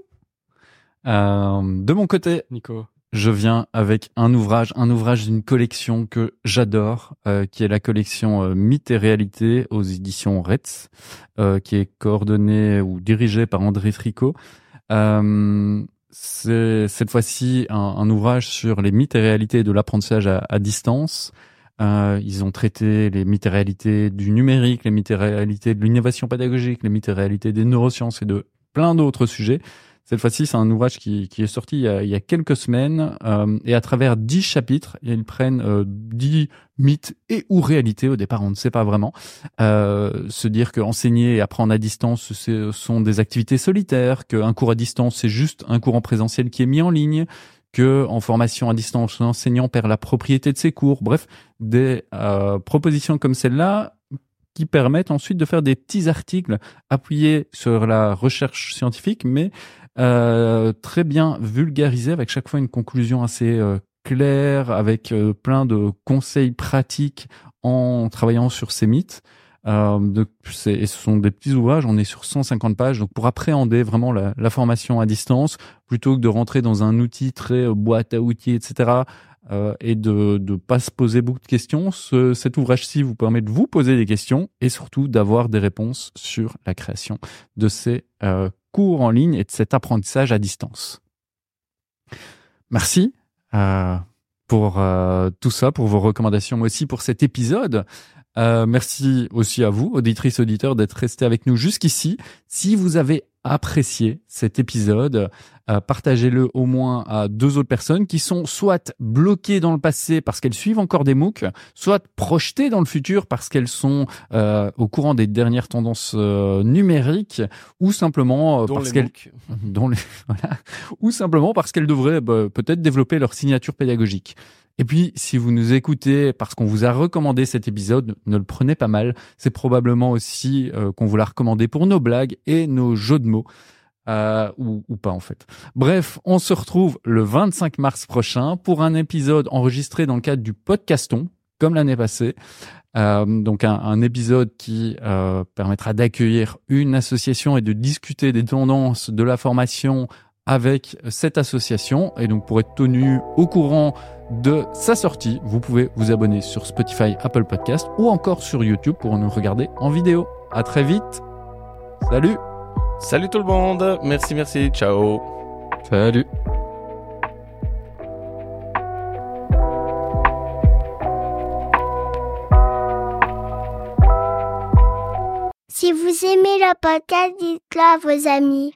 Euh, de mon côté, Nico. je viens avec un ouvrage, un ouvrage d'une collection que j'adore, euh, qui est la collection euh, Mythes et réalité aux éditions Retz, euh, qui est coordonnée ou dirigée par André Fricot. Euh, c'est cette fois-ci un, un ouvrage sur les mythes et réalités de l'apprentissage à, à distance. Euh, ils ont traité les mythes et réalités du numérique, les mythes et réalités de l'innovation pédagogique, les mythes et réalités des neurosciences et de plein d'autres sujets. Cette fois-ci, c'est un ouvrage qui, qui est sorti il y, a, il y a quelques semaines euh, et à travers dix chapitres, ils prennent euh, dix mythes et ou réalités. Au départ, on ne sait pas vraiment. Euh, se dire qu'enseigner et apprendre à distance, ce sont des activités solitaires, qu'un cours à distance, c'est juste un cours en présentiel qui est mis en ligne, que en formation à distance, l'enseignant perd la propriété de ses cours. Bref, des euh, propositions comme celle-là qui permettent ensuite de faire des petits articles appuyés sur la recherche scientifique, mais euh, très bien vulgarisés, avec chaque fois une conclusion assez euh, claire, avec euh, plein de conseils pratiques en travaillant sur ces mythes. Et ce sont des petits ouvrages, on est sur 150 pages, donc pour appréhender vraiment la, formation à distance, plutôt que de rentrer dans un outil très boîte à outils, etc., euh, et de ne pas se poser beaucoup de questions, ce, cet ouvrage-ci vous permet de vous poser des questions et surtout d'avoir des réponses sur la création de ces euh, cours en ligne et de cet apprentissage à distance. Merci euh, pour euh, tout ça, pour vos recommandations, aussi pour cet épisode. Euh, merci aussi à vous, auditrices, auditeurs, d'être restés avec nous jusqu'ici. Si vous avez apprécié cet épisode, euh, partagez-le au moins à deux autres personnes qui sont soit bloquées dans le passé parce qu'elles suivent encore des MOOC, soit projetées dans le futur parce qu'elles sont euh, au courant des dernières tendances euh, numériques, ou simplement parce les qu'elles les- voilà. ou simplement parce qu'elles devraient bah, peut-être développer leur signature pédagogique. Et puis, si vous nous écoutez parce qu'on vous a recommandé cet épisode, ne le prenez pas mal. C'est probablement aussi euh, qu'on vous l'a recommandé pour nos blagues et nos jeux de mots. Euh, ou, ou pas en fait. Bref, on se retrouve le 25 mars prochain pour un épisode enregistré dans le cadre du podcaston, comme l'année passée. Euh, donc un, un épisode qui euh, permettra d'accueillir une association et de discuter des tendances de la formation avec cette association. Et donc pour être tenu au courant de sa sortie, vous pouvez vous abonner sur Spotify, Apple Podcast ou encore sur YouTube pour nous regarder en vidéo. À très vite. Salut. Salut tout le monde. Merci, merci. Ciao. Salut. Si vous aimez le podcast, dites-le à vos amis.